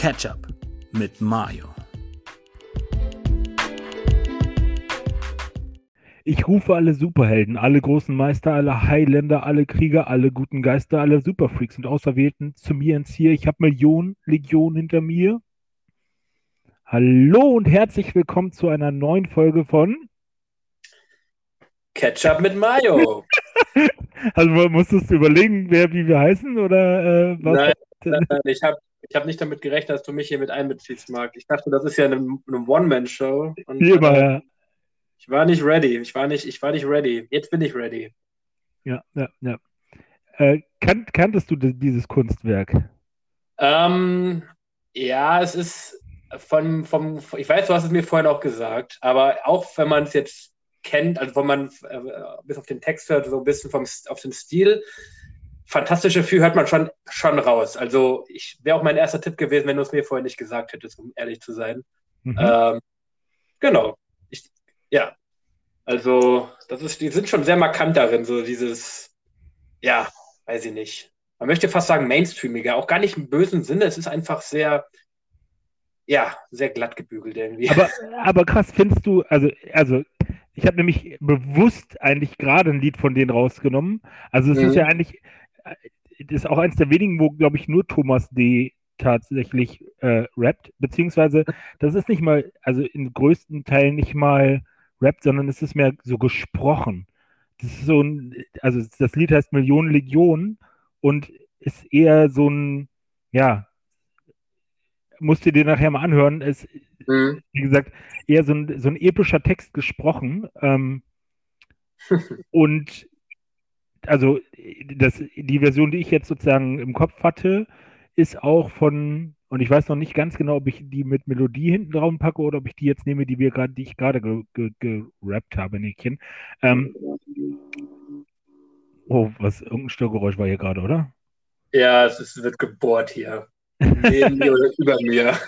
Ketchup mit Mayo. Ich rufe alle Superhelden, alle großen Meister, alle Highlander, alle Krieger, alle guten Geister, alle Superfreaks und Auserwählten zu mir ins Hier. Ich habe Millionen, Legionen hinter mir. Hallo und herzlich willkommen zu einer neuen Folge von Ketchup mit Mayo. Also musstest du überlegen, wer wie wir heißen oder äh, was? Nein, nein, nein, ich habe ich hab nicht damit gerechnet, dass du mich hier mit einbeziehst, Marc. Ich dachte, das ist ja eine, eine One-Man-Show. äh, ja. Ich war nicht ready. Ich war nicht, ich war nicht ready. Jetzt bin ich ready. Ja, ja, ja. Äh, kan kanntest du di- dieses Kunstwerk? Ähm, ja, es ist von, vom, ich weiß, du hast es mir vorhin auch gesagt, aber auch wenn man es jetzt kennt, also wenn man äh, bis auf den Text hört, so ein bisschen vom, auf den Stil, fantastische Gefühl hört man schon, schon raus. Also ich wäre auch mein erster Tipp gewesen, wenn du es mir vorhin nicht gesagt hättest, um ehrlich zu sein. Mhm. Ähm, genau. Ich, ja. Also, das ist, die sind schon sehr markant darin, so dieses, ja, weiß ich nicht. Man möchte fast sagen mainstreamiger, auch gar nicht im bösen Sinne. Es ist einfach sehr, ja, sehr glatt gebügelt irgendwie. Aber, aber krass, findest du, also, also ich habe nämlich bewusst eigentlich gerade ein Lied von denen rausgenommen. Also es ist Mhm. ja eigentlich, ist auch eins der wenigen, wo, glaube ich, nur Thomas D. tatsächlich äh, rappt, beziehungsweise das ist nicht mal, also in größten Teilen nicht mal rappt, sondern es ist mehr so gesprochen. Das ist so ein, also das Lied heißt Millionen Legionen und ist eher so ein, ja, musst du dir nachher mal anhören, es Mhm. wie gesagt, eher so ein, so ein epischer Text gesprochen. Ähm, und also das, die Version, die ich jetzt sozusagen im Kopf hatte, ist auch von, und ich weiß noch nicht ganz genau, ob ich die mit Melodie hinten drauf packe oder ob ich die jetzt nehme, die wir gerade, die ich gerade ge, ge, gerappt habe, Nickchen. Ähm, oh, was, irgendein Störgeräusch war hier gerade, oder? Ja, es ist, wird gebohrt hier. Neben mir oder über mir.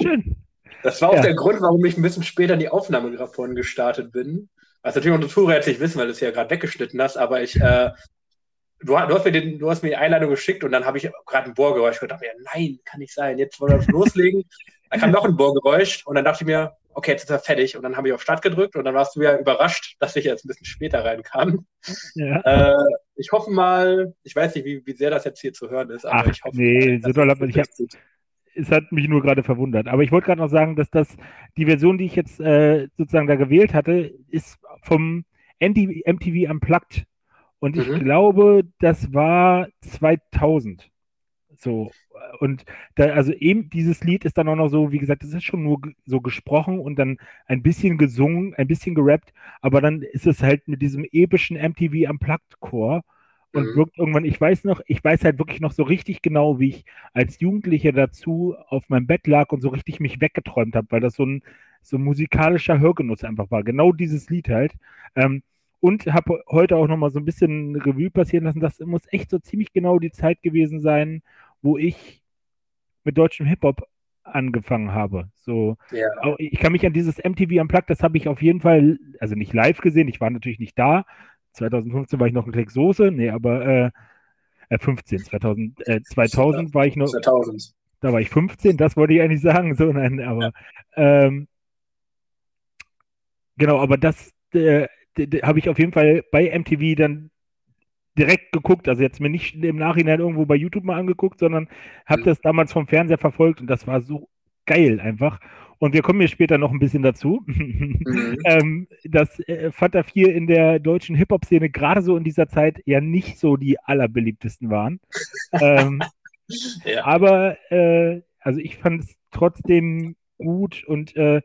Schön. Das war auch Ja. der Grund, warum ich ein bisschen später in die Aufnahme vorhin gestartet bin. Was natürlich unsere Zuhörer jetzt nicht wissen, weil du es ja gerade weggeschnitten hast, aber ich, äh, du, du, hast mir den, du hast mir die Einladung geschickt und dann habe ich gerade ein Bohrgeräusch gehört. Da dachte mir, nein, kann nicht sein. Jetzt wollen wir loslegen. Dann kam noch ein Bohrgeräusch und dann dachte ich mir, okay, jetzt ist er fertig. Und dann habe ich auf Start gedrückt und dann warst du ja überrascht, dass ich jetzt ein bisschen später reinkam. Ja. Äh, ich hoffe mal, ich weiß nicht, wie, wie sehr das jetzt hier zu hören ist, aber Ach, ich hoffe nee, mal, so doll hat man- ich hab- wirklich gut- es hat mich nur gerade verwundert. Aber ich wollte gerade noch sagen, dass das die Version, die ich jetzt äh, sozusagen da gewählt hatte, ist vom MTV, Unplugged. Und ich Mhm. glaube, das war 2000. So. Und da, also eben dieses Lied ist dann auch noch so, wie gesagt, es ist schon nur so gesprochen und dann ein bisschen gesungen, ein bisschen gerappt, aber dann ist es halt mit diesem epischen MTV Unplugged Chor und Mhm. wirkt irgendwann, ich weiß noch, ich weiß halt wirklich noch so richtig genau, wie ich als Jugendlicher dazu auf meinem Bett lag und so richtig mich weggeträumt habe, weil das so ein so ein musikalischer Hörgenuss einfach war. Genau dieses Lied halt. Ähm, und habe heute auch noch mal so ein bisschen Revue passieren lassen. Das muss echt so ziemlich genau die Zeit gewesen sein, wo ich mit deutschem Hip-Hop angefangen habe. So, Ja. ich kann mich an dieses MTV Unplugged, das habe ich auf jeden Fall, also nicht live gesehen, ich war natürlich nicht da. 2015 war ich noch ein Klick Soße, nee, aber äh, äh, 15, 2000, äh, 2000 war ich noch, 2000. da war ich 15, das wollte ich eigentlich sagen, so nein, aber ähm, genau, aber das äh, habe ich auf jeden Fall bei MTV dann direkt geguckt, also jetzt mir nicht im Nachhinein irgendwo bei YouTube mal angeguckt, sondern habe Mhm. das damals vom Fernseher verfolgt und das war so geil einfach. Und wir kommen hier später noch ein bisschen dazu, Mhm. ähm, dass äh, Fanta 4 in der deutschen Hip-Hop-Szene gerade so in dieser Zeit ja nicht so die allerbeliebtesten waren. ähm, Ja. aber äh, also ich fand es trotzdem gut und äh,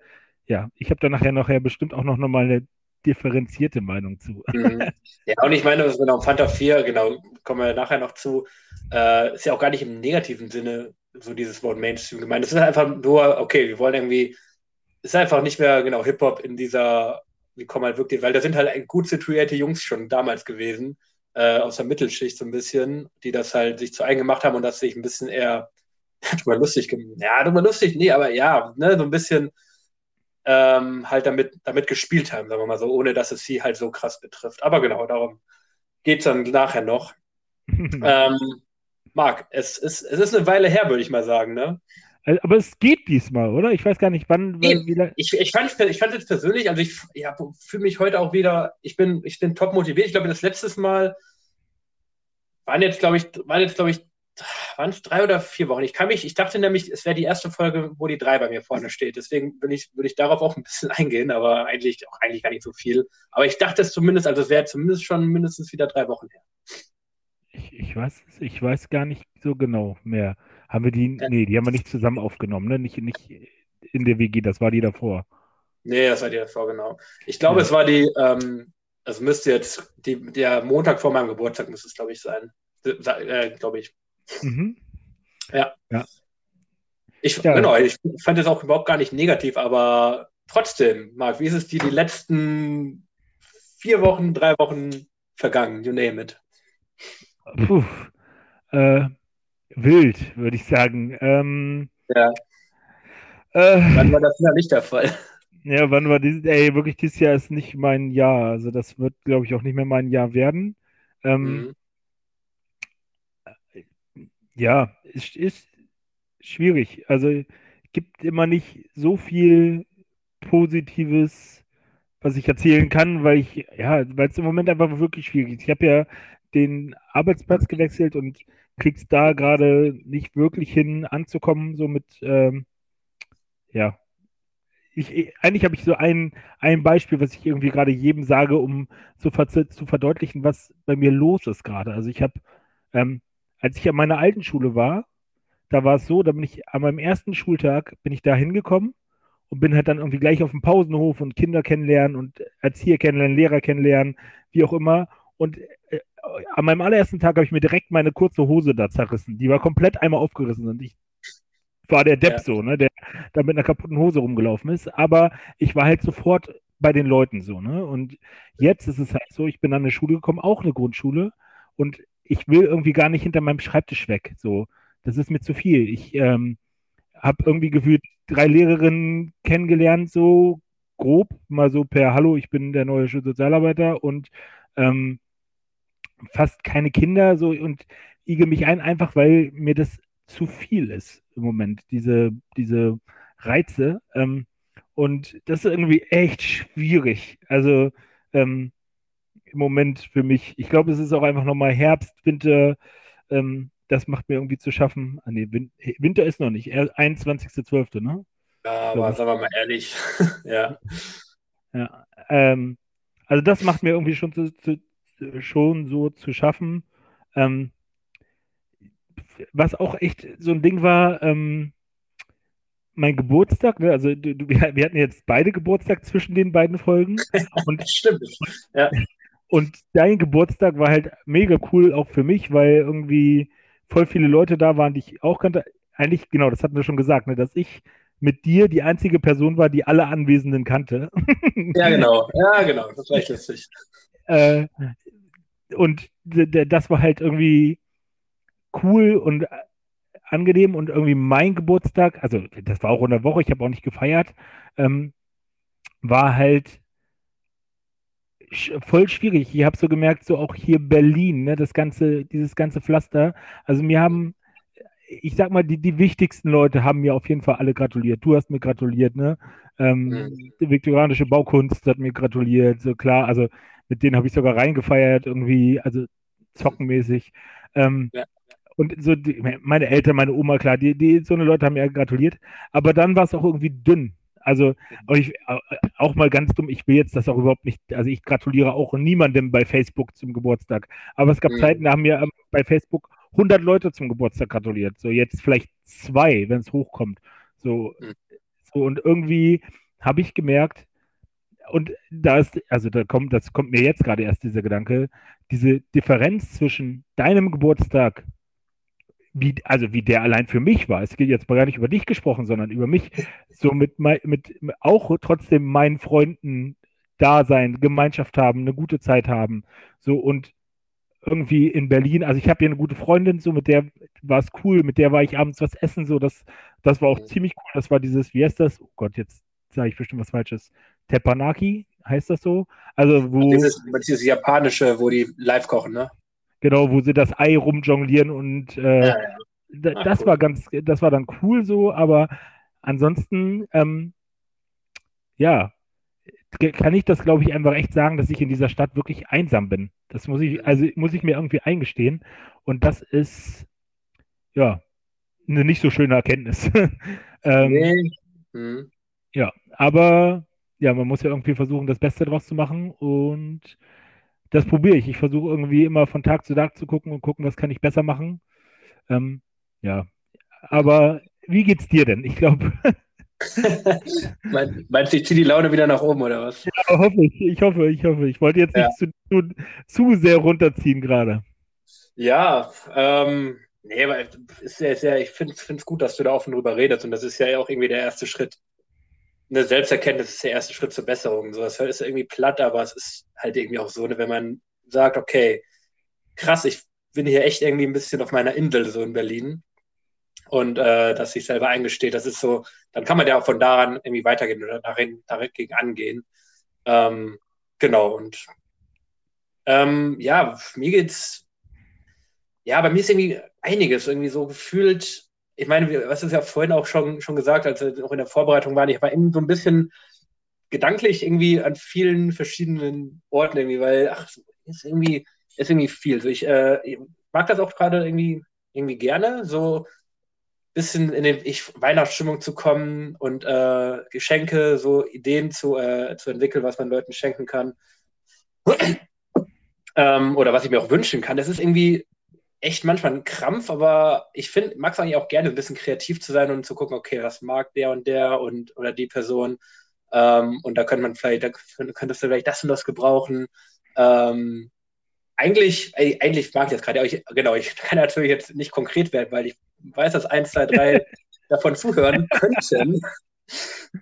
ja, ich habe da nachher nachher bestimmt auch noch mal eine differenzierte Meinung zu. Mhm. Ja, und ich meine, genau, Fanta 4, genau, kommen wir nachher noch zu, äh, ist ja auch gar nicht im negativen Sinne so dieses Wort Mainstream gemeint. Es ist einfach nur, okay, wir wollen irgendwie, es ist einfach nicht mehr, genau, Hip-Hop in dieser, wie kommen halt wirklich, weil da sind halt gut situierte Jungs schon damals gewesen, äh, aus der Mittelschicht so ein bisschen, die das halt sich zu eigen gemacht haben und das sich ein bisschen eher, drüber lustig, gem- ja, drüber lustig, nee, aber ja, ne, so ein bisschen ähm, halt damit, damit gespielt haben, sagen wir mal so, ohne dass es sie halt so krass betrifft. Aber genau, darum geht es dann nachher noch. Ähm, Marc, es ist, es ist eine Weile her, würde ich mal sagen, ne? Also, aber es geht diesmal, oder? Ich weiß gar nicht, wann nee, wieder. Ich, ich fand es ich fand jetzt persönlich, also ich ja, fühle mich heute auch wieder, ich bin, ich bin top motiviert. Ich glaube, das letzte Mal waren jetzt, glaube ich, waren jetzt, glaube ich, waren es drei oder vier Wochen. Ich kann mich, ich dachte nämlich, es wäre die erste Folge, wo die drei bei mir vorne steht. Deswegen würde ich, würde ich darauf auch ein bisschen eingehen, aber eigentlich auch eigentlich gar nicht so viel. Aber ich dachte es zumindest, also es wäre zumindest schon mindestens wieder drei Wochen her. Ich, weiß, ich weiß gar nicht so genau mehr. Haben wir die, nee, die haben wir nicht zusammen aufgenommen, ne? Nicht, nicht in der WG, das war die davor. Nee, das war die davor, genau. Ich glaube, ja. es war die, ähm, es müsste jetzt, die, der Montag vor meinem Geburtstag müsste es, glaube ich, sein. Äh, glaube ich. Mhm. Ja. ja. Ich, ja. Genau, ich fand es auch überhaupt gar nicht negativ, aber trotzdem, Marc, wie ist es dir die letzten vier Wochen, drei Wochen vergangen? You name it. Puh. Äh, wild, würde ich sagen. Ähm, ja. Äh, wann war das ja nicht der Fall? Ja, wann war dieses, ey, wirklich, dieses Jahr ist nicht mein Jahr. Also das wird, glaube ich, auch nicht mehr mein Jahr werden. Ähm, mhm ja, es ist schwierig. Also es gibt immer nicht so viel Positives, was ich erzählen kann, weil ich, ja, weil es im Moment einfach wirklich schwierig ist. Ich habe ja den Arbeitsplatz gewechselt und krieg's da gerade nicht wirklich hin anzukommen, so mit, ähm, ja. Ich, eigentlich habe ich so ein, ein Beispiel, was ich irgendwie gerade jedem sage, um zu, zu verdeutlichen, was bei mir los ist gerade. Also ich habe ähm, als ich an meiner alten Schule war, da war es so, da bin ich an meinem ersten Schultag bin ich da hingekommen und bin halt dann irgendwie gleich auf dem Pausenhof und Kinder kennenlernen und Erzieher kennenlernen, Lehrer kennenlernen, wie auch immer. Und äh, an meinem allerersten Tag habe ich mir direkt meine kurze Hose da zerrissen. Die war komplett einmal aufgerissen und ich war der Depp ja. so, ne, der da mit einer kaputten Hose rumgelaufen ist. Aber ich war halt sofort bei den Leuten so, ne? Und jetzt ist es halt so, ich bin an eine Schule gekommen, auch eine Grundschule. Und ich will irgendwie gar nicht hinter meinem Schreibtisch weg. So, das ist mir zu viel. Ich ähm, habe irgendwie gefühlt drei Lehrerinnen kennengelernt, so grob, mal so per Hallo, ich bin der neue Sozialarbeiter und ähm, fast keine Kinder so und ige mich ein, einfach weil mir das zu viel ist im Moment, diese, diese Reize. Ähm, und das ist irgendwie echt schwierig. Also, ähm, im Moment für mich. Ich glaube, es ist auch einfach nochmal Herbst, Winter. Ähm, das macht mir irgendwie zu schaffen. Ah, nee, Winter ist noch nicht. 21.12., ne? Ja, aber sagen wir mal ehrlich. ja. ja ähm, also das macht mir irgendwie schon, zu, zu, schon so zu schaffen. Ähm, was auch echt so ein Ding war, ähm, mein Geburtstag, ne? also du, du, wir hatten jetzt beide Geburtstag zwischen den beiden Folgen. Und, Stimmt. Ja. Und dein Geburtstag war halt mega cool, auch für mich, weil irgendwie voll viele Leute da waren, die ich auch kannte. Eigentlich, genau, das hatten wir schon gesagt, ne, dass ich mit dir die einzige Person war, die alle Anwesenden kannte. Ja, genau, ja, genau, das war echt lustig. Äh, und das war halt irgendwie cool und angenehm und irgendwie mein Geburtstag, also das war auch in der Woche, ich habe auch nicht gefeiert, ähm, war halt voll schwierig. Ich habe so gemerkt, so auch hier Berlin, ne, das ganze, dieses ganze Pflaster. Also mir haben, ich sag mal, die, die wichtigsten Leute haben mir auf jeden Fall alle gratuliert. Du hast mir gratuliert, ne? Ähm, mhm. Die viktorianische Baukunst hat mir gratuliert, so klar. Also mit denen habe ich sogar reingefeiert, irgendwie, also zockenmäßig. Ähm, ja. Und so die, meine Eltern, meine Oma, klar, die, die, so eine Leute haben mir gratuliert. Aber dann war es auch irgendwie dünn. Also ich, auch mal ganz dumm, ich will jetzt das auch überhaupt nicht, also ich gratuliere auch niemandem bei Facebook zum Geburtstag. Aber es gab mhm. Zeiten, da haben mir ähm, bei Facebook 100 Leute zum Geburtstag gratuliert. So jetzt vielleicht zwei, wenn es hochkommt. So, mhm. so und irgendwie habe ich gemerkt, und da ist, also da kommt, das kommt mir jetzt gerade erst dieser Gedanke, diese Differenz zwischen deinem Geburtstag wie, also wie der allein für mich war. Es geht jetzt mal gar nicht über dich gesprochen, sondern über mich. So mit, mit auch trotzdem meinen Freunden da sein, Gemeinschaft haben, eine gute Zeit haben. So und irgendwie in Berlin, also ich habe hier eine gute Freundin, so mit der war es cool, mit der war ich abends was essen, so das, das war auch ziemlich cool. Das war dieses, wie heißt das? Oh Gott, jetzt sage ich bestimmt was Falsches. Tepanaki heißt das so? Also wo. Dieses, dieses japanische, wo die live kochen, ne? Genau, wo sie das Ei rumjonglieren und äh, Ja, ja. Ah, das cool. war ganz, das war dann cool so, aber ansonsten, ähm, ja, kann ich das, glaube ich, einfach echt sagen, dass ich in dieser Stadt wirklich einsam bin. Das muss ich, also muss ich mir irgendwie eingestehen. Und das ist, ja, eine nicht so schöne Erkenntnis. ähm, Nee. Hm. ja, aber ja, man muss ja irgendwie versuchen, das Beste draus zu machen und das probiere ich. Ich versuche irgendwie immer von Tag zu Tag zu gucken und gucken, was kann ich besser machen. Ähm, ja, aber wie geht's dir denn? Ich glaube, Mein- Meinst du, ich ziehe die Laune wieder nach oben oder was? hoffe ich, ich hoffe, ich hoffe. Ich wollte jetzt nicht zu, zu, zu sehr runterziehen gerade. Ja, ähm, nee, aber ist ja, ist ja, ich finde es gut, dass du da offen drüber redest und das ist ja auch irgendwie der erste Schritt. Eine Selbsterkenntnis ist der erste Schritt zur Besserung. So, das ist irgendwie platt, aber es ist halt irgendwie auch so, ne, wenn man sagt, okay, krass, ich bin hier echt irgendwie ein bisschen auf meiner Insel so in Berlin und äh, dass sich selber eingesteht, das ist so, dann kann man ja auch von daran irgendwie weitergehen oder darin, dagegen angehen. Ähm, genau, und ähm, ja, mir geht's, ja, bei mir ist irgendwie einiges irgendwie so gefühlt. Ich meine, was ist ja vorhin auch schon, schon gesagt, als wir auch in der Vorbereitung waren, ich war irgendwie so ein bisschen gedanklich irgendwie an vielen verschiedenen Orten irgendwie, weil, ach, ist irgendwie, ist irgendwie viel. So, ich, äh, ich mag das auch gerade irgendwie, irgendwie gerne, so ein bisschen in den ich, Weihnachtsstimmung zu kommen und äh, Geschenke, so Ideen zu, äh, zu entwickeln, was man Leuten schenken kann. ähm, oder was ich mir auch wünschen kann. Das ist irgendwie echt manchmal ein Krampf, aber ich finde, mag es eigentlich auch gerne, ein bisschen kreativ zu sein und zu gucken, okay, was mag der und der und oder die Person. Ähm, und da könnte man vielleicht, da könntest du vielleicht das und das gebrauchen. Ähm, eigentlich, eigentlich mag ich das gerade. ich- Genau, ich kann natürlich jetzt nicht konkret werden, weil ich weiß, dass eins, zwei, drei davon zuhören könnten.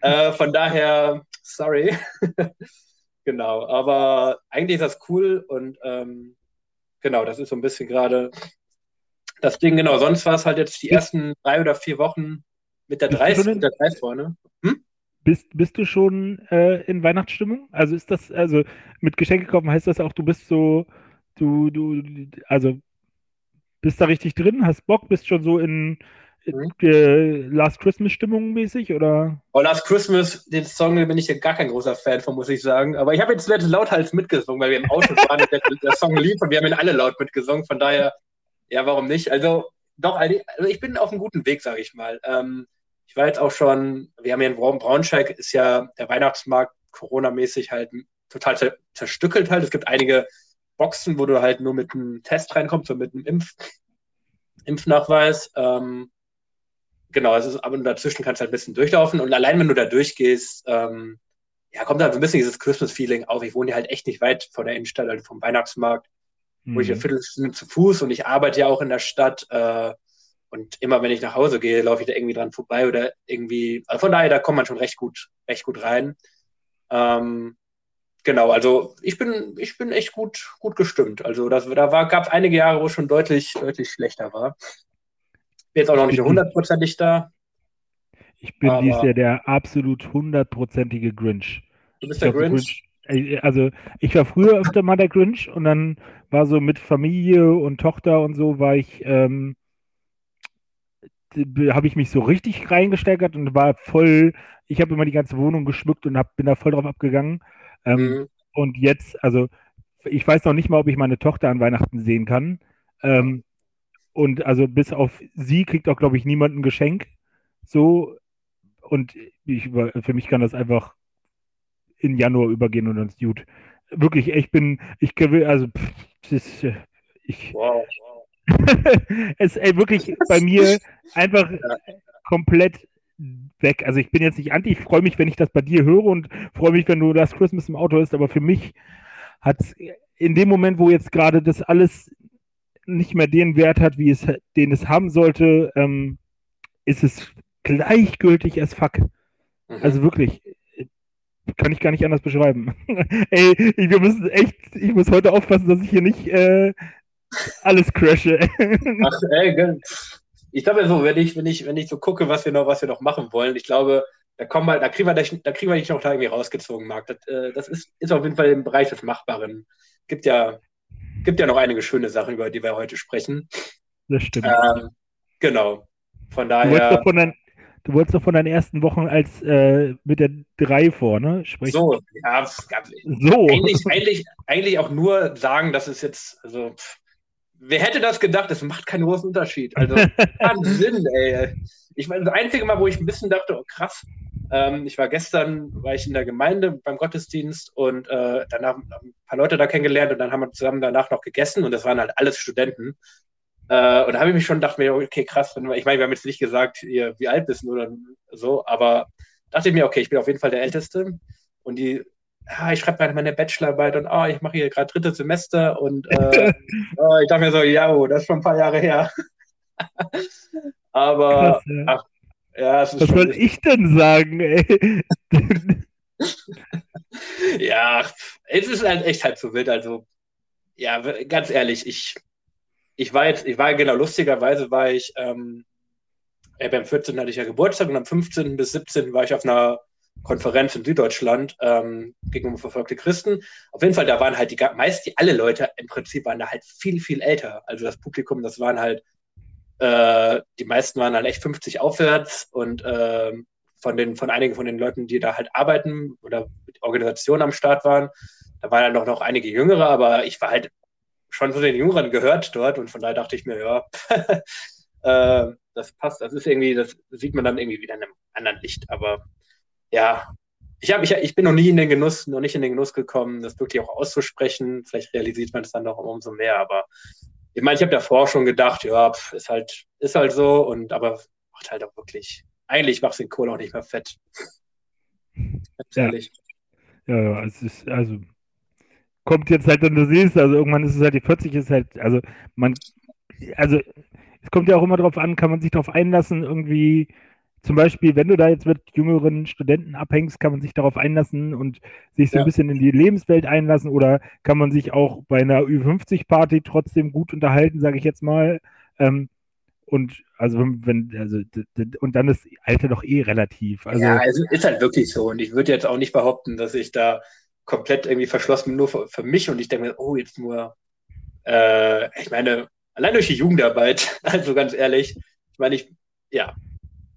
Äh, von daher, sorry. genau, aber eigentlich ist das cool und ähm, genau, das ist so ein bisschen gerade das Ding. Genau, sonst war es halt jetzt die ersten drei oder vier Wochen mit der Bist du 30, schon in- mit der 3 vorne. Bist, bist du schon äh, in Weihnachtsstimmung? Also ist das, also mit Geschenke kaufen heißt das auch, du bist so, du, du, also bist da richtig drin, hast Bock, bist schon so in. Äh, Last Christmas Stimmung mäßig oder? Oh, Last Christmas, den Song den bin ich ja gar kein großer Fan von, muss ich sagen. Aber ich habe jetzt letztens lauthals mitgesungen, weil wir im Auto waren und der, der Song lief und wir haben ihn alle laut mitgesungen. Von daher, ja, warum nicht? Also, doch, also ich bin auf einem guten Weg, sage ich mal. Ähm, ich war jetzt auch schon, wir haben hier in Braun- Braunschweig, ist ja der Weihnachtsmarkt Corona-mäßig halt total zer zerstückelt halt. Es gibt einige Boxen, wo du halt nur mit einem Test reinkommst, so mit einem Impf Impfnachweis. Ähm, genau, es ist, aber dazwischen kannst du halt ein bisschen durchlaufen und allein wenn du da durchgehst, ähm, ja, kommt da so ein bisschen dieses Christmas-Feeling auf. Ich wohne ja halt echt nicht weit von der Innenstadt, also vom Weihnachtsmarkt, wo ich eine Mhm. Viertelstunde zu Fuß und ich arbeite ja auch in der Stadt. Äh, und immer wenn ich nach Hause gehe, laufe ich da irgendwie dran vorbei oder irgendwie. Also von daher, da kommt man schon recht gut, recht gut rein. Ähm, genau, also ich bin, ich bin echt gut, gut gestimmt. Also das, da war, gab es einige Jahre, wo es schon deutlich, deutlich schlechter war. Bin jetzt auch noch nicht hundertprozentig da. Ich bin Aber- dies Jahr der absolut hundertprozentige Grinch. Du bist der Grinch. Äh, Also ich war früher öfter mal der Grinch und dann war so mit Familie und Tochter und so war ich, ähm, habe ich mich so richtig reingesteigert und war voll, ich habe immer die ganze Wohnung geschmückt und hab, bin da voll drauf abgegangen. Ähm, Mhm. Und jetzt, also ich weiß noch nicht mal, ob ich meine Tochter an Weihnachten sehen kann. Ähm, und also bis auf sie kriegt auch, glaube ich, niemand ein Geschenk. So. Und ich, für mich kann das einfach in Januar übergehen und dann ist gut. Wirklich, ich bin, ich also pff, das ist, äh, ich, Wow. es ist wirklich bei mir einfach komplett weg. Also ich bin jetzt nicht anti, ich freue mich, wenn ich das bei dir höre und freue mich, wenn du das Christmas im Auto hast, aber für mich hat in dem Moment, wo jetzt gerade das alles nicht mehr den Wert hat, wie es, den es haben sollte, ähm, ist es gleichgültig as fuck. Mhm. Also wirklich, kann ich gar nicht anders beschreiben. Ey, ich, wir müssen echt, ich muss heute aufpassen, dass ich hier nicht äh, alles crashe. Ach, ey, ich glaube so, wenn ich, wenn ich, wenn ich so gucke, was wir noch, was wir noch machen wollen, ich glaube, da kommen wir, da kriegen wir, da kriegen wir dich noch da irgendwie rausgezogen, Marc. Das, äh, das ist, ist auf jeden Fall im Bereich des Machbaren. Gibt ja, gibt ja noch einige schöne Sachen, über die wir heute sprechen. Das stimmt. Ähm, genau. Von du, wolltest daher. doch von deinen, du wolltest doch von deinen ersten Wochen als äh, mit der 3 vor, ne? Sprechen. So, ja, So. eigentlich, eigentlich, eigentlich auch nur sagen, dass es jetzt, also, pff, wer hätte das gedacht? Es macht keinen großen Unterschied. Also, Wahnsinn, ey. Ich meine, das einzige Mal, wo ich ein bisschen dachte, oh krass, ähm, ich war gestern, war ich in der Gemeinde beim Gottesdienst und äh, danach haben ein paar Leute da kennengelernt und dann haben wir zusammen danach noch gegessen und das waren halt alles Studenten. Äh, und da habe ich mich schon gedacht, mir, okay, krass, wenn ich meine, wir haben jetzt nicht gesagt, ihr, wie alt bist du oder so, aber dachte ich mir, okay, ich bin auf jeden Fall der Älteste und die, ah, ich schreibe gerade meine Bachelorarbeit und ah, ich mache hier gerade drittes Semester und äh, äh, ich dachte mir so, ja, oh, das ist schon ein paar Jahre her. aber Krass, ja. ach, ja, es ist Was soll ich denn sagen, ey? ja, es ist halt echt halb so wild. Also, ja, ganz ehrlich, ich, ich war jetzt, ich war genau lustigerweise war ich, ähm, äh, beim 14. hatte ich ja Geburtstag und am 15. bis 17. war ich auf einer Konferenz in Süddeutschland ähm, gegen verfolgte Christen. Auf jeden Fall, da waren halt die meist die alle Leute im Prinzip waren da halt viel, viel älter. Also das Publikum, das waren halt, äh, die meisten waren halt echt 50 aufwärts und ähm, von den, von einigen von den Leuten, die da halt arbeiten oder mit Organisationen am Start waren, da waren dann noch, noch einige Jüngere, aber ich war halt schon zu den Jüngeren gehört dort und von daher dachte ich mir, ja, äh, das passt. Das ist irgendwie, das sieht man dann irgendwie wieder in einem anderen Licht. Aber ja, ich, hab, ich, ich bin noch nie in den Genuss, noch nicht in den Genuss gekommen, das wirklich auch auszusprechen. Vielleicht realisiert man es dann noch umso mehr, aber ich meine, ich habe davor schon gedacht, ja, pf, ist halt, ist halt so und aber macht halt auch wirklich, eigentlich macht den Kohl auch nicht mehr fett. Ganz Ja. ehrlich. Ja, ja, es ist, also, kommt jetzt halt, wenn du siehst, also irgendwann ist es halt, die 40 ist halt, also, man, also, es kommt ja auch immer drauf an, kann man sich darauf einlassen, irgendwie, zum Beispiel, wenn du da jetzt mit jüngeren Studenten abhängst, kann man sich darauf einlassen und sich so ein Ja. bisschen in die Lebenswelt einlassen oder kann man sich auch bei einer Ü50-Party trotzdem gut unterhalten, sage ich jetzt mal. Ähm, und also wenn, also und dann ist Alter doch eh relativ. Also ja, es ist halt wirklich so. Und ich würde jetzt auch nicht behaupten, dass ich da komplett irgendwie verschlossen bin, nur für, für mich. Und ich denke mir, oh, jetzt nur, äh, ich meine, allein durch die Jugendarbeit, also ganz ehrlich, ich meine, ich, ja,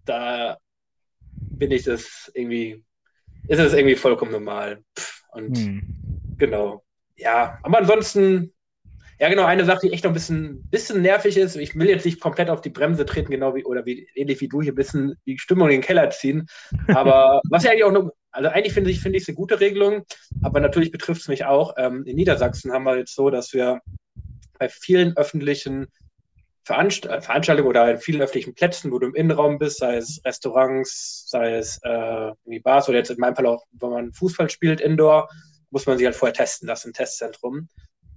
da bin ich das irgendwie, ist es irgendwie vollkommen normal. Pff, Und hm. Genau. Ja, aber ansonsten, ja genau, eine Sache, die echt noch ein bisschen, bisschen nervig ist, ich will jetzt nicht komplett auf die Bremse treten, genau wie, oder wie, ähnlich wie du hier ein bisschen die Stimmung in den Keller ziehen. Aber was ja eigentlich auch noch, also eigentlich finde ich, finde ich es eine gute Regelung, aber natürlich betrifft es mich auch. Ähm, in Niedersachsen haben wir jetzt so, dass wir bei vielen öffentlichen Veranst äh, Veranstaltungen oder in vielen öffentlichen Plätzen, wo du im Innenraum bist, sei es Restaurants, sei es äh, irgendwie Bars oder jetzt in meinem Fall auch, wenn man Fußball spielt, Indoor, muss man sich halt vorher testen lassen im Testzentrum.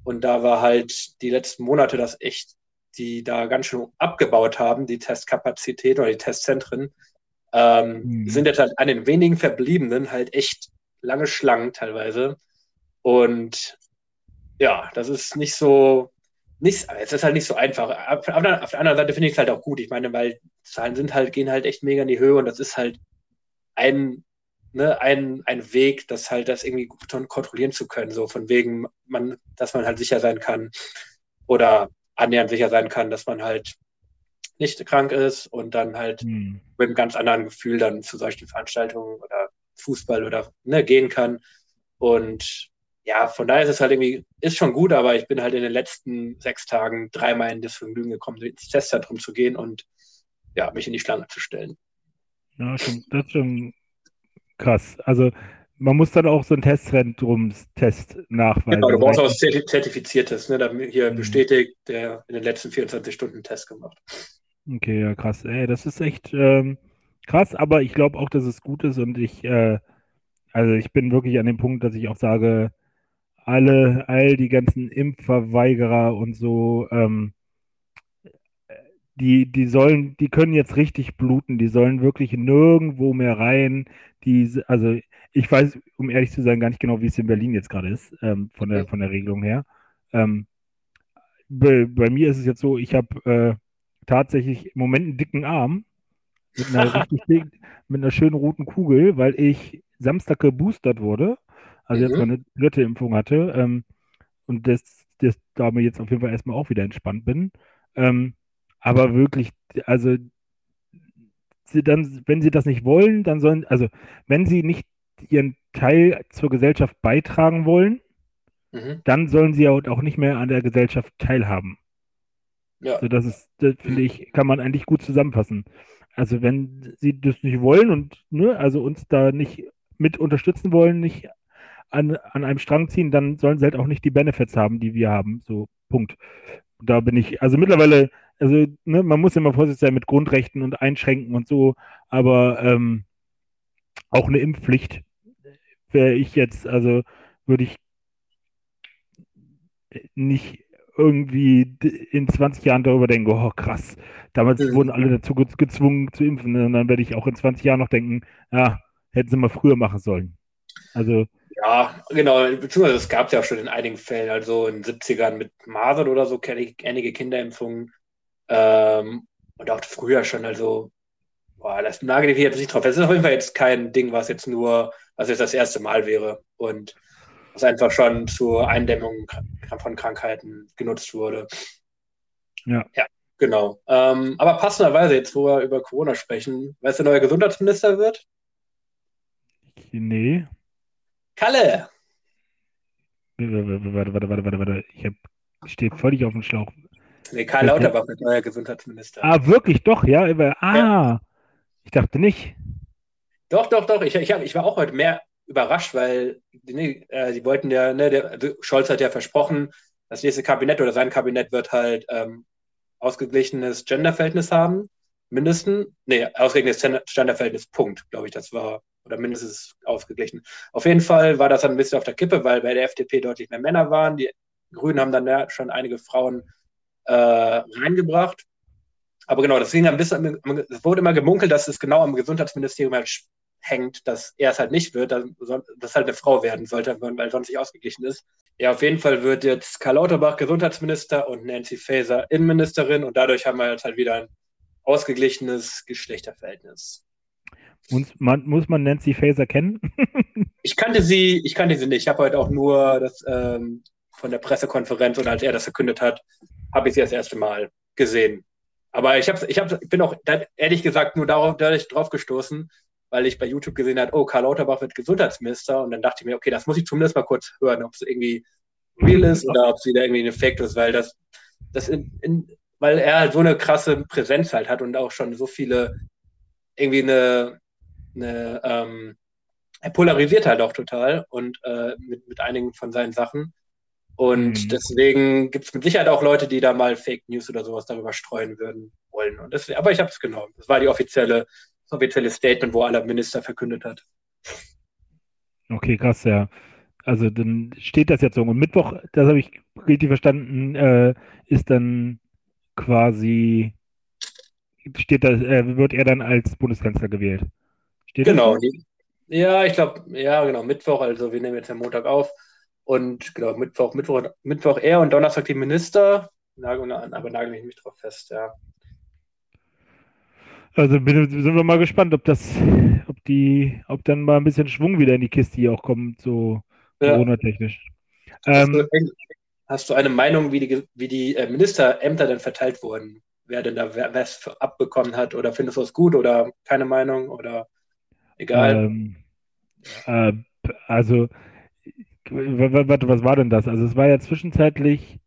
Und da war halt die letzten Monate das echt, die da ganz schön abgebaut haben, die Testkapazität oder die Testzentren, ähm, Mhm. sind jetzt halt an den wenigen Verbliebenen halt echt lange Schlangen teilweise. Und ja, das ist nicht so, nicht, es ist halt nicht so einfach. Auf, auf, der- auf der anderen Seite finde ich es halt auch gut. Ich meine, weil Zahlen sind halt, gehen halt echt mega in die Höhe und das ist halt ein, ne, ein, ein Weg, das halt das irgendwie gut kon- kontrollieren zu können. So von wegen, man, dass man halt sicher sein kann oder annähernd sicher sein kann, dass man halt nicht krank ist und dann halt Hm. mit einem ganz anderen Gefühl dann zu solchen Veranstaltungen oder Fußball oder ne, gehen kann. Und ja, von daher ist es halt irgendwie, ist schon gut, aber ich bin halt in den letzten sechs Tagen dreimal in das Vergnügen gekommen, ins Testzentrum zu gehen und ja, mich in die Schlange zu stellen. Ja, das ist schon krass. Also man muss dann auch so ein Testzentrumstest nachweisen. Genau, du brauchst auch Zerti- Zertifiziertes, ne, damit hier Mhm. bestätigt, der in den letzten 24 Stunden einen Test gemacht. Okay, ja, krass. Ey, das ist echt ähm, krass, aber ich glaube auch, dass es gut ist und ich, äh, also ich bin wirklich an dem Punkt, dass ich auch sage, alle, all die ganzen Impfverweigerer und so, ähm, die, die sollen, die können jetzt richtig bluten, die sollen wirklich nirgendwo mehr rein. Die, also ich weiß, um ehrlich zu sein, gar nicht genau, wie es in Berlin jetzt gerade ist, ähm, von der, von der Regelung her. Ähm, bei, bei mir ist es jetzt so, ich habe äh, tatsächlich im Moment einen dicken Arm mit einer richtig mit einer schönen roten Kugel, weil ich Samstag geboostert wurde, also jetzt Mhm. meine dritte Impfung hatte. Ähm, und das das, damit jetzt auf jeden Fall erstmal auch wieder entspannt bin. Ähm, aber wirklich, also sie dann, wenn sie das nicht wollen, dann sollen, also wenn sie nicht ihren Teil zur Gesellschaft beitragen wollen, Mhm. dann sollen sie auch nicht mehr an der Gesellschaft teilhaben. Ja. Also das ist, das finde ich, kann man eigentlich gut zusammenfassen. Also wenn sie das nicht wollen und ne, also uns da nicht mit unterstützen wollen, nicht an, an einem Strang ziehen, dann sollen sie halt auch nicht die Benefits haben, die wir haben. So, Punkt. Da bin ich, also mittlerweile, also ne, man muss immer vorsichtig sein mit Grundrechten und Einschränken und so, aber ähm, auch eine Impfpflicht wäre ich jetzt, also würde ich nicht irgendwie in 20 Jahren darüber denken, oh krass, damals Mhm. wurden alle dazu ge- gezwungen zu impfen und dann werde ich auch in 20 Jahren noch denken, ja, hätten sie mal früher machen sollen. Also, Ja, genau, beziehungsweise es gab es ja auch schon in einigen Fällen, also in den 70ern mit Masern oder so, kenne ich einige Kinderimpfungen. Ähm, und auch früher schon, also, boah, das nagel ich jetzt nicht drauf. Es ist auf jeden Fall jetzt kein Ding, was jetzt nur, was jetzt das erste Mal wäre und was einfach schon zur Eindämmung von Krankheiten genutzt wurde. Ja. Ja, genau. Ähm, aber passenderweise, jetzt wo wir über Corona sprechen, weißt du, wer neuer Gesundheitsminister wird? nee. Kalle! Warte, warte, warte, warte, warte. Ich hab, stehe völlig auf dem Schlauch. Nee, Karl Lauterbach wird neuer Gesundheitsminister. Ah, wirklich, doch, ja. über- Ah, ich dachte nicht. Doch, doch, doch. Ich, ich, hab, ich war auch heute mehr überrascht, weil nee, äh, die wollten ja, ne, der, also Scholz hat ja versprochen, das nächste Kabinett oder sein Kabinett wird halt ähm, ausgeglichenes Genderverhältnis haben. Mindestens, nee, ausgeglichenes Genderverhältnis, Punkt, glaube ich, das war, oder mindestens ausgeglichen. Auf jeden Fall war das dann ein bisschen auf der Kippe, weil bei der FDP deutlich mehr Männer waren. Die Grünen haben dann ja schon einige Frauen äh, reingebracht. Aber genau, das ging ein bisschen, es wurde immer gemunkelt, dass es genau am Gesundheitsministerium halt hängt, dass er es halt nicht wird, dass das halt eine Frau werden sollte, weil sonst nicht ausgeglichen ist. Ja, auf jeden Fall wird jetzt Karl Lauterbach Gesundheitsminister und Nancy Faeser Innenministerin und dadurch haben wir jetzt halt wieder ein ausgeglichenes Geschlechterverhältnis. Muss man, muss man Nancy Faeser kennen? Ich kannte sie, ich kannte sie nicht. Ich habe heute auch nur das ähm, von der Pressekonferenz und als er das verkündet hat, habe ich sie das erste Mal gesehen. Aber ich, hab, ich, hab, ich bin auch ehrlich gesagt nur darauf, dadurch drauf gestoßen, weil ich bei YouTube gesehen habe, oh, Karl Lauterbach wird Gesundheitsminister und dann dachte ich mir, okay, das muss ich zumindest mal kurz hören, ob es irgendwie real ist oder ob es wieder irgendwie ein Effekt ist, weil das, das in, in, weil er halt so eine krasse Präsenz halt hat und auch schon so viele irgendwie eine, eine ähm, er polarisiert halt auch total und äh, mit, mit einigen von seinen Sachen. Und Mhm. deswegen gibt es mit Sicherheit auch Leute, die da mal Fake News oder sowas darüber streuen würden wollen. Und das, aber ich habe es genommen. Das war die offizielle, das offizielle Statement, wo aller Minister verkündet hat. Okay, krass, ja. Also dann steht das jetzt so. Und Mittwoch, das habe ich richtig verstanden, äh, ist dann quasi, steht das, äh, wird er dann als Bundeskanzler gewählt. Steht Genau. ja, ich glaube, ja, genau, Mittwoch, also wir nehmen jetzt am Montag auf. Und genau, Mittwoch, Mittwoch, Mittwoch er und Donnerstag die Minister. Nagel, aber nagel mich nicht drauf fest, ja. Also bin, sind wir mal gespannt, ob das, ob die, ob dann mal ein bisschen Schwung wieder in die Kiste hier auch kommt, so Ja. Corona-technisch. Hast, Ähm, du, hast du eine Meinung, wie die, wie die äh, Ministerämter denn verteilt wurden? Wer denn da wer, was abbekommen hat? Oder findest du es gut oder keine Meinung? Oder egal? Ähm, äh, also, warte, was war denn das? Also, es war ja zwischenzeitlich,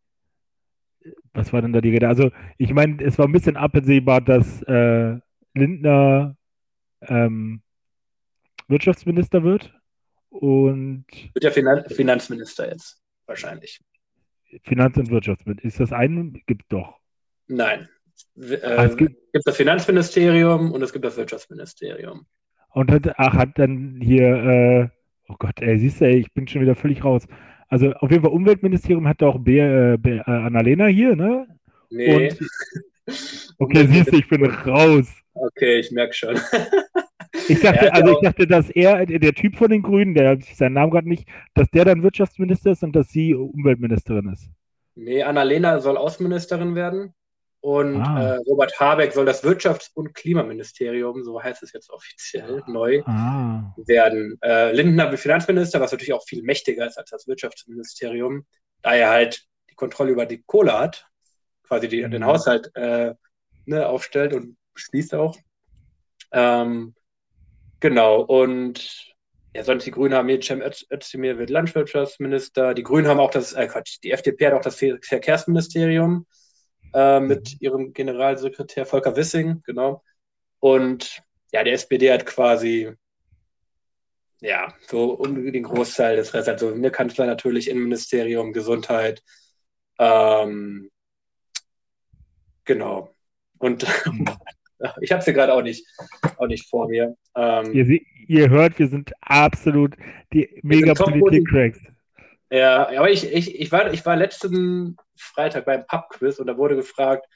was war denn da die Rede? Also, ich meine, es war ein bisschen absehbar, dass äh, Lindner ähm, Wirtschaftsminister wird und Wird der Finan Finanzminister jetzt wahrscheinlich. Finanz- und Wirtschaftsminister. Ist das ein? Gibt doch. Nein. Äh, Ah, es gibt- es gibt das Finanzministerium und es gibt das Wirtschaftsministerium. Und hat, ach, hat dann hier, äh, oh Gott, ey, siehst du, ey, ich bin schon wieder völlig raus. Also auf jeden Fall Umweltministerium hat auch B, äh, äh, Annalena hier, ne? Nee. Und, okay, siehst du, ich bin raus. Okay, ich merke schon. Ich dachte, hat also ja ich dachte, dass er, der Typ von den Grünen, der ich seinen Namen gerade nicht, dass der dann Wirtschaftsminister ist und dass sie Umweltministerin ist. Nee, Annalena soll Außenministerin werden und Ah. äh, Robert Habeck soll das Wirtschafts- und Klimaministerium, so heißt es jetzt offiziell, neu Ah, werden. Äh, Lindner wird Finanzminister, was natürlich auch viel mächtiger ist als das Wirtschaftsministerium, da er halt die Kontrolle über die Kohle hat, quasi die, Mhm. den Haushalt äh, ne, aufstellt und schließt auch. Ähm, genau, und ja, sonst die Grünen haben Cem Öz- Özdemir wird Landwirtschaftsminister. Die Grünen haben auch das, äh, Quatsch, die FDP hat auch das Ver- Verkehrsministerium äh, mit ihrem Generalsekretär Volker Wissing, genau. Und ja, der SPD hat quasi ja, so um den Großteil des Restes, also der Kanzler natürlich, Innenministerium, Gesundheit, ähm, genau. Und ich habe sie gerade auch nicht, auch nicht vor mir. Ähm, Ihr, ihr hört, wir sind absolut die mega Politik-Cracks. Ja, aber ich, ich, ich, war, ich war letzten Freitag beim Pub-Quiz und da wurde gefragt,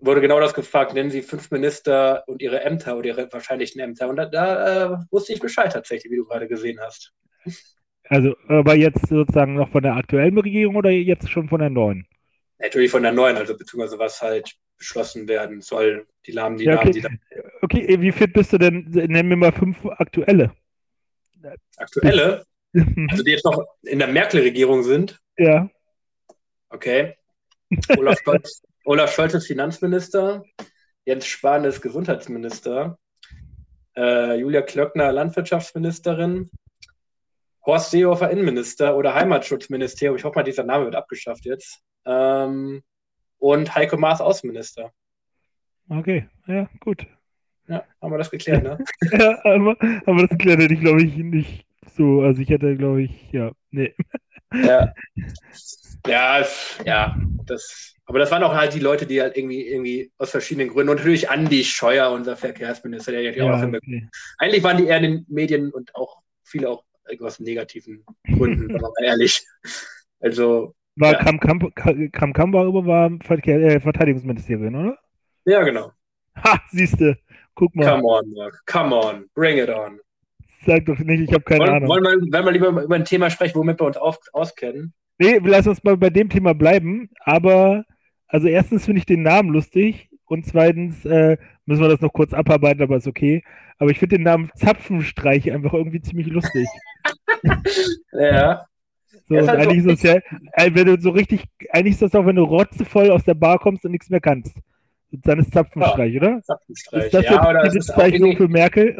wurde genau das gefragt, nennen Sie fünf Minister und ihre Ämter oder ihre wahrscheinlichen Ämter. Und da, da äh, wusste ich Bescheid tatsächlich, wie du gerade gesehen hast. Also, aber jetzt sozusagen noch von der aktuellen Regierung oder jetzt schon von der neuen? Natürlich von der neuen, also beziehungsweise was halt beschlossen werden soll. Die Namen, die Ja, Namen, okay. die da Okay, wie fit bist du denn? Nenn mir mal fünf aktuelle. aktuelle, also die jetzt noch in der Merkel-Regierung sind. ja. Okay. Olaf Scholz, Olaf Scholz ist Finanzminister, Jens Spahn ist Gesundheitsminister, äh, Julia Klöckner Landwirtschaftsministerin, Horst Seehofer Innenminister oder Heimatschutzministerium. Ich hoffe mal, dieser Name wird abgeschafft jetzt. Ähm, und Heiko Maas Außenminister. Okay, ja, gut. Ja, haben wir das geklärt, ne? Ja, aber, aber das klärt ich, glaube ich, nicht so. Also ich hätte, glaube ich, ja, nee. Ja. Ja, es- ja, das, aber das waren auch halt die Leute, die halt irgendwie, irgendwie aus verschiedenen Gründen und natürlich Andi Scheuer, unser Verkehrsminister, der ja, auch okay. Eigentlich waren die eher in den Medien und auch viele auch aus negativen Gründen, mal ehrlich. Also, War Ja. Kram Kamp, Kram Kamp war, war Verkehr, äh, Verteidigungsministerium, oder? ja, genau. Ha, siehste. Guck mal. Come on, Mark. Come on. Bring it on. Sag doch nicht, ich habe keine Wollen, Ahnung. wollen, wir, wollen wir lieber über ein Thema sprechen, womit wir uns auf, auskennen? Nee, lass uns mal bei dem Thema bleiben. Aber, also erstens finde ich den Namen lustig und zweitens äh, müssen wir das noch kurz abarbeiten, aber ist okay. Aber ich finde den Namen Zapfenstreich einfach irgendwie ziemlich lustig. Ja. So, halt so- eigentlich ist das ja, äh, wenn du so richtig, eigentlich ist das auch, wenn du rotzevoll aus der Bar kommst und nichts mehr kannst. Dann ist Zapfenstreich, oder? Zapfenstreich. Ist das ja, oder die ist Bezeichnung für Merkel?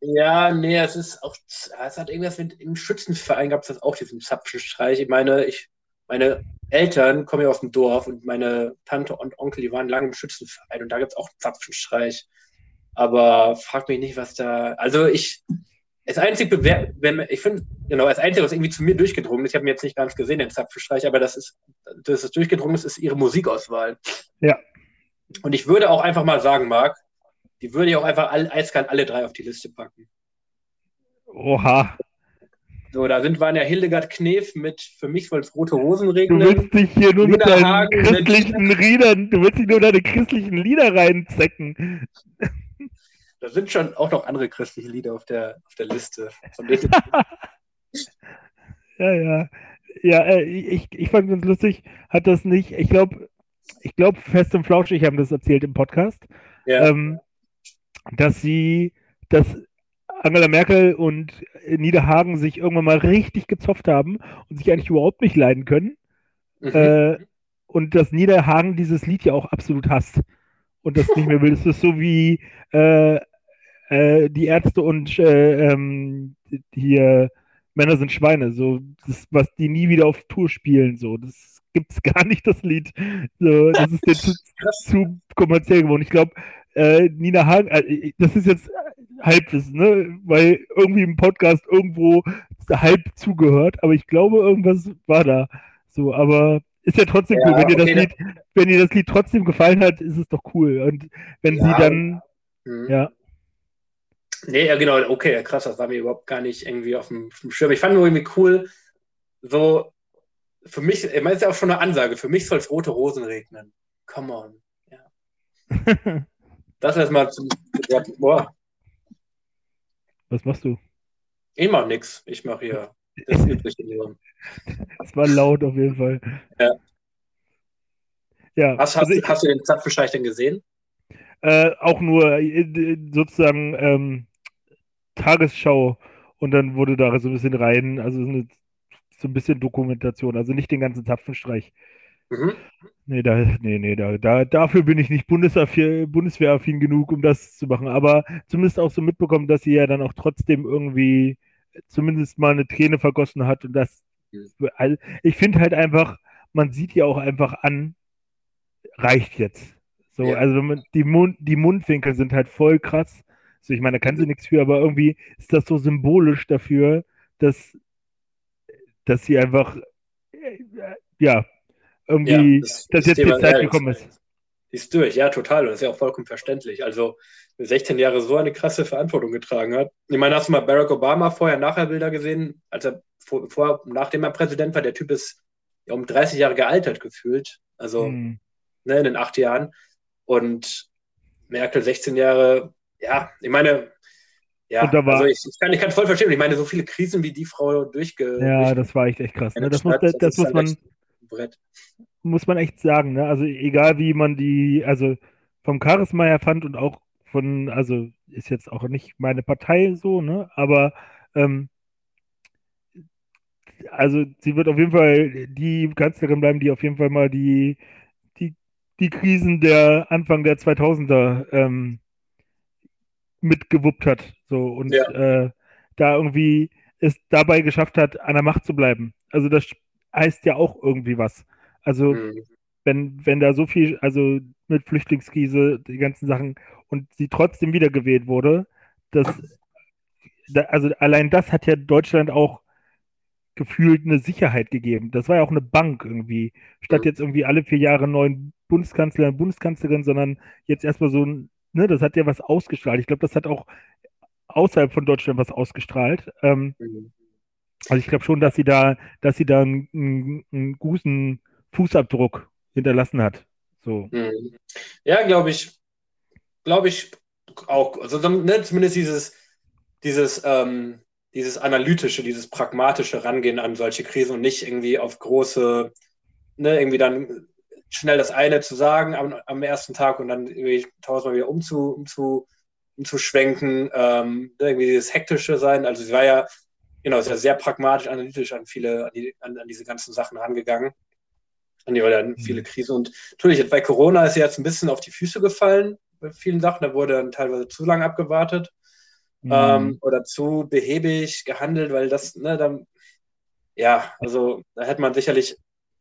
ja, nee, es ist auch, es hat irgendwas mit, im Schützenverein gab es das auch, diesen Zapfenstreich. Ich meine, ich, meine Eltern kommen ja aus dem Dorf und meine Tante und Onkel, die waren lange im Schützenverein und da gibt es auch einen Zapfenstreich. Aber frag mich nicht, was da, also ich, das einzige, ich finde, genau, das einzige, was irgendwie zu mir durchgedrungen ist, ich habe mir jetzt nicht ganz gesehen, den Zapfenstreich, aber das ist, dass es durchgedrungen ist, ist ihre Musikauswahl. Ja. Und ich würde auch einfach mal sagen, Marc, die würde ich auch einfach all, eiskalt alle drei auf die Liste packen. Oha. So, da sind, waren ja Hildegard Knef mit Für mich soll es rote Rosen Du regnen. willst dich hier nur mit Lieder deinen Hagen mit- christlichen Liedern, du willst dich nur deine christlichen Lieder reinzecken. Da sind schon auch noch andere christliche Lieder auf der, auf der Liste. Ja, ja. Ja, äh, ich, ich fand ganz lustig, hat das nicht, ich glaube, ich glaube, Fest und Flauschig haben das erzählt im Podcast, ja, ähm, dass sie, dass Angela Merkel und Niederhagen sich irgendwann mal richtig gezofft haben und sich eigentlich überhaupt nicht leiden können. mhm. Äh, und dass Niederhagen dieses Lied ja auch absolut hasst und das nicht mehr will. Es ist so wie äh, äh, die Ärzte und äh, ähm, hier Männer sind Schweine, so das, was die nie wieder auf Tour spielen, so das gibt's gar nicht das Lied. So, das ist denen zu, zu kommerziell geworden. Ich glaube, äh, Nina Hagen, äh, das ist jetzt Halbwissen, ne? Weil irgendwie im Podcast irgendwo halb zugehört, aber ich glaube, irgendwas war da. So, aber ist ja trotzdem Ja, cool. Wenn dir das okay, Lied, wenn dir das Lied trotzdem gefallen hat, ist es doch cool. Und wenn Ja, sie dann, Mhm. ja, Nee, ja, genau, okay, krass, das war mir überhaupt gar nicht irgendwie auf dem, auf dem Schirm. Ich fand nur irgendwie cool, so, für mich, ich meine, ist ja auch schon eine Ansage, für mich soll es rote Rosen regnen. Come on. Ja. Das erstmal zum, ja, boah, was machst du? ich mach nix. Ich mach hier das Übliche nur. Es war laut auf jeden Fall. Ja. Ja, Hast, hast, also hast du den Zapfenstreich denn gesehen? äh, auch nur äh, sozusagen ähm, Tagesschau und dann wurde da so ein bisschen rein, also eine so ein bisschen Dokumentation, also nicht den ganzen Zapfenstreich. Mhm. Nee, da, nee, nee, da, da, dafür bin ich nicht Bundeswehr, Bundeswehraffin genug, um das zu machen. Aber zumindest auch so mitbekommen, dass sie ja dann auch trotzdem irgendwie zumindest mal eine Träne vergossen hat. Und das, also ich finde halt einfach, man sieht ja auch einfach an, reicht jetzt. So, Ja. also wenn man, die, Mund, die Mundwinkel sind halt voll krass. So, ich meine, da kann sie nichts für, aber irgendwie ist das so symbolisch dafür, dass, dass sie einfach, äh, ja, irgendwie, das- dass das jetzt die Zeit ja, gekommen ist. Ist durch, ja, total. Und das ist ja auch vollkommen verständlich. Also, wer 16 Jahre so eine krasse Verantwortung getragen hat. Ich meine, hast du mal Barack Obama vorher, nachher Bilder gesehen, als er vor, vor nachdem er Präsident war, der Typ ist ja um 30 Jahre gealtert gefühlt. Also, Hm. ne, in den acht Jahren. Und Merkel 16 Jahre, ja, ich meine, ja, also ich, ich, kann, ich kann voll verstehen. Ich meine, so viele Krisen, wie die Frau durchge Ja, durch- das war echt echt krass. Ne? Das, muss, das, das muss halt man, Brett. muss man echt sagen, ne? Also egal wie man die, also vom Charisma her fand und auch von, also ist jetzt auch nicht meine Partei so, ne? Aber ähm, also sie wird auf jeden Fall die Kanzlerin bleiben, die auf jeden Fall mal die, die, die Krisen der Anfang der 2000er ähm, mitgewuppt hat. So und Ja. äh, da irgendwie es dabei geschafft hat, an der Macht zu bleiben. Also das heißt ja auch irgendwie was. Also Mhm. wenn, wenn da so viel, also mit Flüchtlingskrise, die ganzen Sachen, und sie trotzdem wiedergewählt wurde, das, da, also allein das hat ja Deutschland auch gefühlt eine Sicherheit gegeben. Das war ja auch eine Bank irgendwie. Statt Mhm. jetzt irgendwie alle vier Jahre einen neuen Bundeskanzler und Bundeskanzlerin, sondern jetzt erstmal so ein, ne, das hat ja was ausgestrahlt. Ich glaube, das hat auch außerhalb von Deutschland was ausgestrahlt. Ähm, Mhm. also ich glaube schon, dass sie da, dass sie da einen, einen, einen guten Fußabdruck hinterlassen hat. So. Mhm. Ja, glaube ich, glaube ich auch. Also so, ne, zumindest dieses, dieses, ähm, dieses analytische, dieses pragmatische Rangehen an solche Krisen und nicht irgendwie auf große, ne, irgendwie dann schnell das eine zu sagen am, am ersten Tag und dann irgendwie tausendmal wieder umzu, umzu, umzuschwenken, ähm, irgendwie dieses hektische sein. Also sie war ja, genau, sie war sehr pragmatisch, analytisch an viele, an, die, an, an diese ganzen Sachen rangegangen. Und die war dann viele Krisen. Und natürlich, bei Corona ist sie jetzt ein bisschen auf die Füße gefallen bei vielen Sachen. Da wurde dann teilweise zu lange abgewartet Mhm. ähm, oder zu behäbig gehandelt, weil das, ne, dann, ja, also da hätte man sicherlich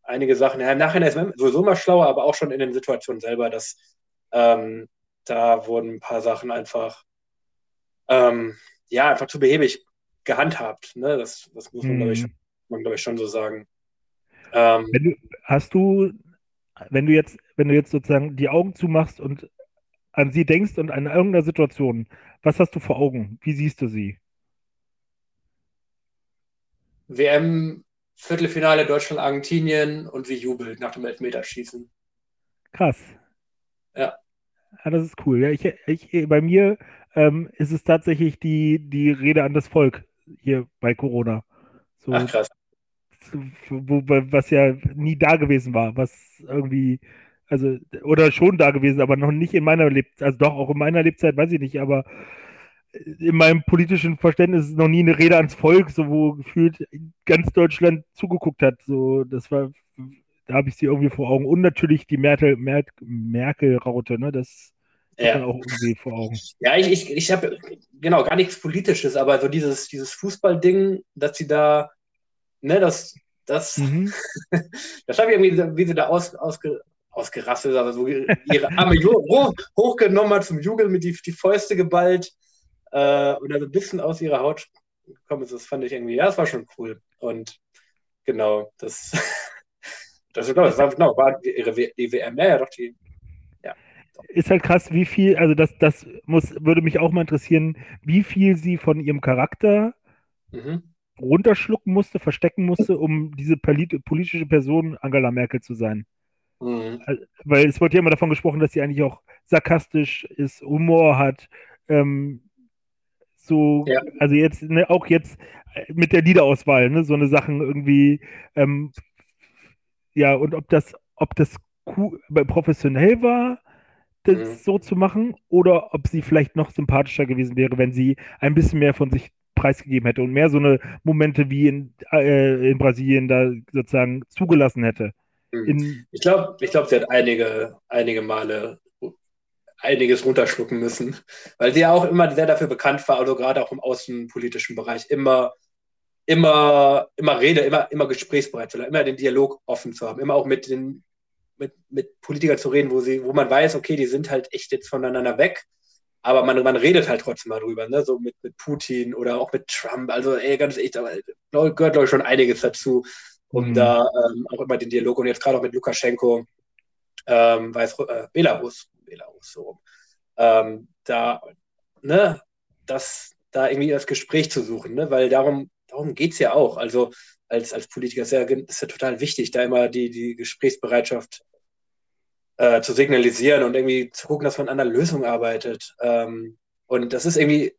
einige Sachen, ja, im Nachhinein ist man sowieso immer schlauer, aber auch schon in den Situationen selber, dass ähm, da wurden ein paar Sachen einfach, ähm, ja, einfach zu behäbig gehandhabt. Ne? Das, das muss man, glaube ich, Mhm. man, glaub ich, schon so sagen. Ähm, Wenn du, hast du, wenn du jetzt, wenn du jetzt sozusagen die Augen zumachst und an sie denkst und an irgendeiner Situation, was hast du vor Augen? Wie siehst du sie? WM, Viertelfinale Deutschland-Argentinien und sie jubelt nach dem Elfmeterschießen. Krass. Ja. Ja, das ist cool. Ja, ich, ich, bei mir ähm, ist es tatsächlich die, die Rede an das Volk hier bei Corona. So, Ach krass. wo, was ja nie da gewesen war, was irgendwie, also, oder schon da gewesen, aber noch nicht in meiner Lebzeit, also doch auch in meiner Lebzeit, weiß ich nicht, aber in meinem politischen Verständnis ist noch nie eine Rede ans Volk, so wo gefühlt ganz Deutschland zugeguckt hat. So, das war, da habe ich sie irgendwie vor Augen. Und natürlich die Merkel, Merkel, Merkel-Raute, ne? Das Ja, auch irgendwie vor Augen. ja ich, ich, ich habe genau gar nichts Politisches, aber so dieses, dieses Fußballding, dass sie da, ne, das, das, Mhm. das habe ich irgendwie, wie sie da aus, ausge, ausgerastet, aber so ihre Arme hoch, hochgenommen hat zum Jubeln mit die, die Fäuste geballt äh, und dann so ein bisschen aus ihrer Haut gekommen ist. Das fand ich irgendwie, ja, das war schon cool. Und genau, das, das, genau, das war, genau, war ihre W- die WM, ja, doch, die, Ist halt krass, wie viel, also das, das muss, würde mich auch mal interessieren, wie viel sie von ihrem Charakter mhm. runterschlucken musste, verstecken musste, um diese polit- politische Person Angela Merkel zu sein. Mhm. Weil es wird ja immer davon gesprochen, dass sie eigentlich auch sarkastisch ist, Humor hat, ähm, so, Ja. also jetzt, ne, auch jetzt äh, mit der Liederauswahl, ne, so eine Sachen irgendwie, ähm, ja, und ob das, ob das cool, professionell war, das Mhm. so zu machen, oder ob sie vielleicht noch sympathischer gewesen wäre, wenn sie ein bisschen mehr von sich preisgegeben hätte und mehr so eine Momente wie in, äh, in Brasilien da sozusagen zugelassen hätte. Mhm. In, ich glaube, ich glaub, sie hat einige, einige Male einiges runterschlucken müssen, weil sie ja auch immer sehr dafür bekannt war, also gerade auch im außenpolitischen Bereich, immer, immer, immer Rede, immer, immer gesprächsbereit zu sein, immer den Dialog offen zu haben, immer auch mit den mit, mit Politikern zu reden, wo sie, wo man weiß, okay, die sind halt echt jetzt voneinander weg, aber man, man redet halt trotzdem mal drüber, ne? So mit, mit Putin oder auch mit Trump. Also, ey, ganz echt, aber gehört, glaube ich, schon einiges dazu, um mhm. da ähm, auch immer den Dialog und jetzt gerade auch mit Lukaschenko, ähm, weiß, äh, Belarus, Belarus so rum, ähm, da, ne, das, da irgendwie das Gespräch zu suchen, ne? Weil darum, darum geht es ja auch. Also als, als Politiker ist ja, ist ja total wichtig, da immer die, die Gesprächsbereitschaft äh, zu signalisieren und irgendwie zu gucken, dass man an einer Lösung arbeitet. Ähm, und das ist irgendwie,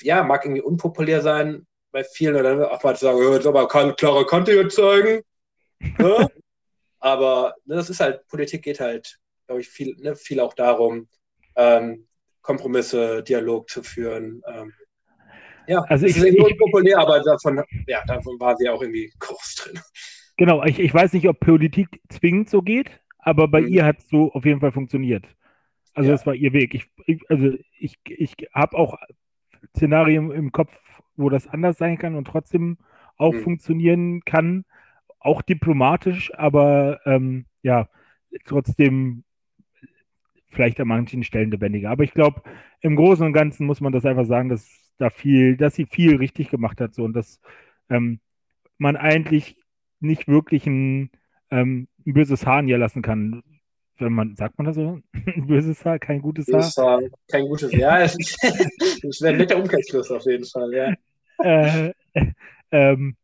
ja, mag irgendwie unpopulär sein bei vielen oder auch mal zu sagen, jetzt aber kann klare Kante zeigen. Ne? aber ne, das ist halt, Politik geht halt, glaube ich, viel, ne, viel auch darum, ähm, Kompromisse, Dialog zu führen. Ähm, ja, also ich, ist irgendwie ich, populär, aber davon, ja, davon war sie auch irgendwie groß drin. Genau, ich, ich weiß nicht, ob Politik zwingend so geht, aber bei mhm. ihr hat es so auf jeden Fall funktioniert. Also ja. das war ihr Weg. Ich, ich also ich, ich habe auch Szenarien im Kopf, wo das anders sein kann und trotzdem auch mhm. funktionieren kann, auch diplomatisch, aber ähm, ja, trotzdem vielleicht an manchen Stellen lebendiger. Aber ich glaube, im Großen und Ganzen muss man das einfach sagen, dass da viel, dass sie viel richtig gemacht hat so und dass ähm, man eigentlich nicht wirklich ein, ähm, ein böses Haar in ihr lassen kann. Wenn man, sagt man das so? Ein böses Haar, kein gutes Haar? Böses Haar kein gutes Haar. Ja, das wäre ein netter Umkehrschluss auf jeden Fall, ja. Äh, ähm,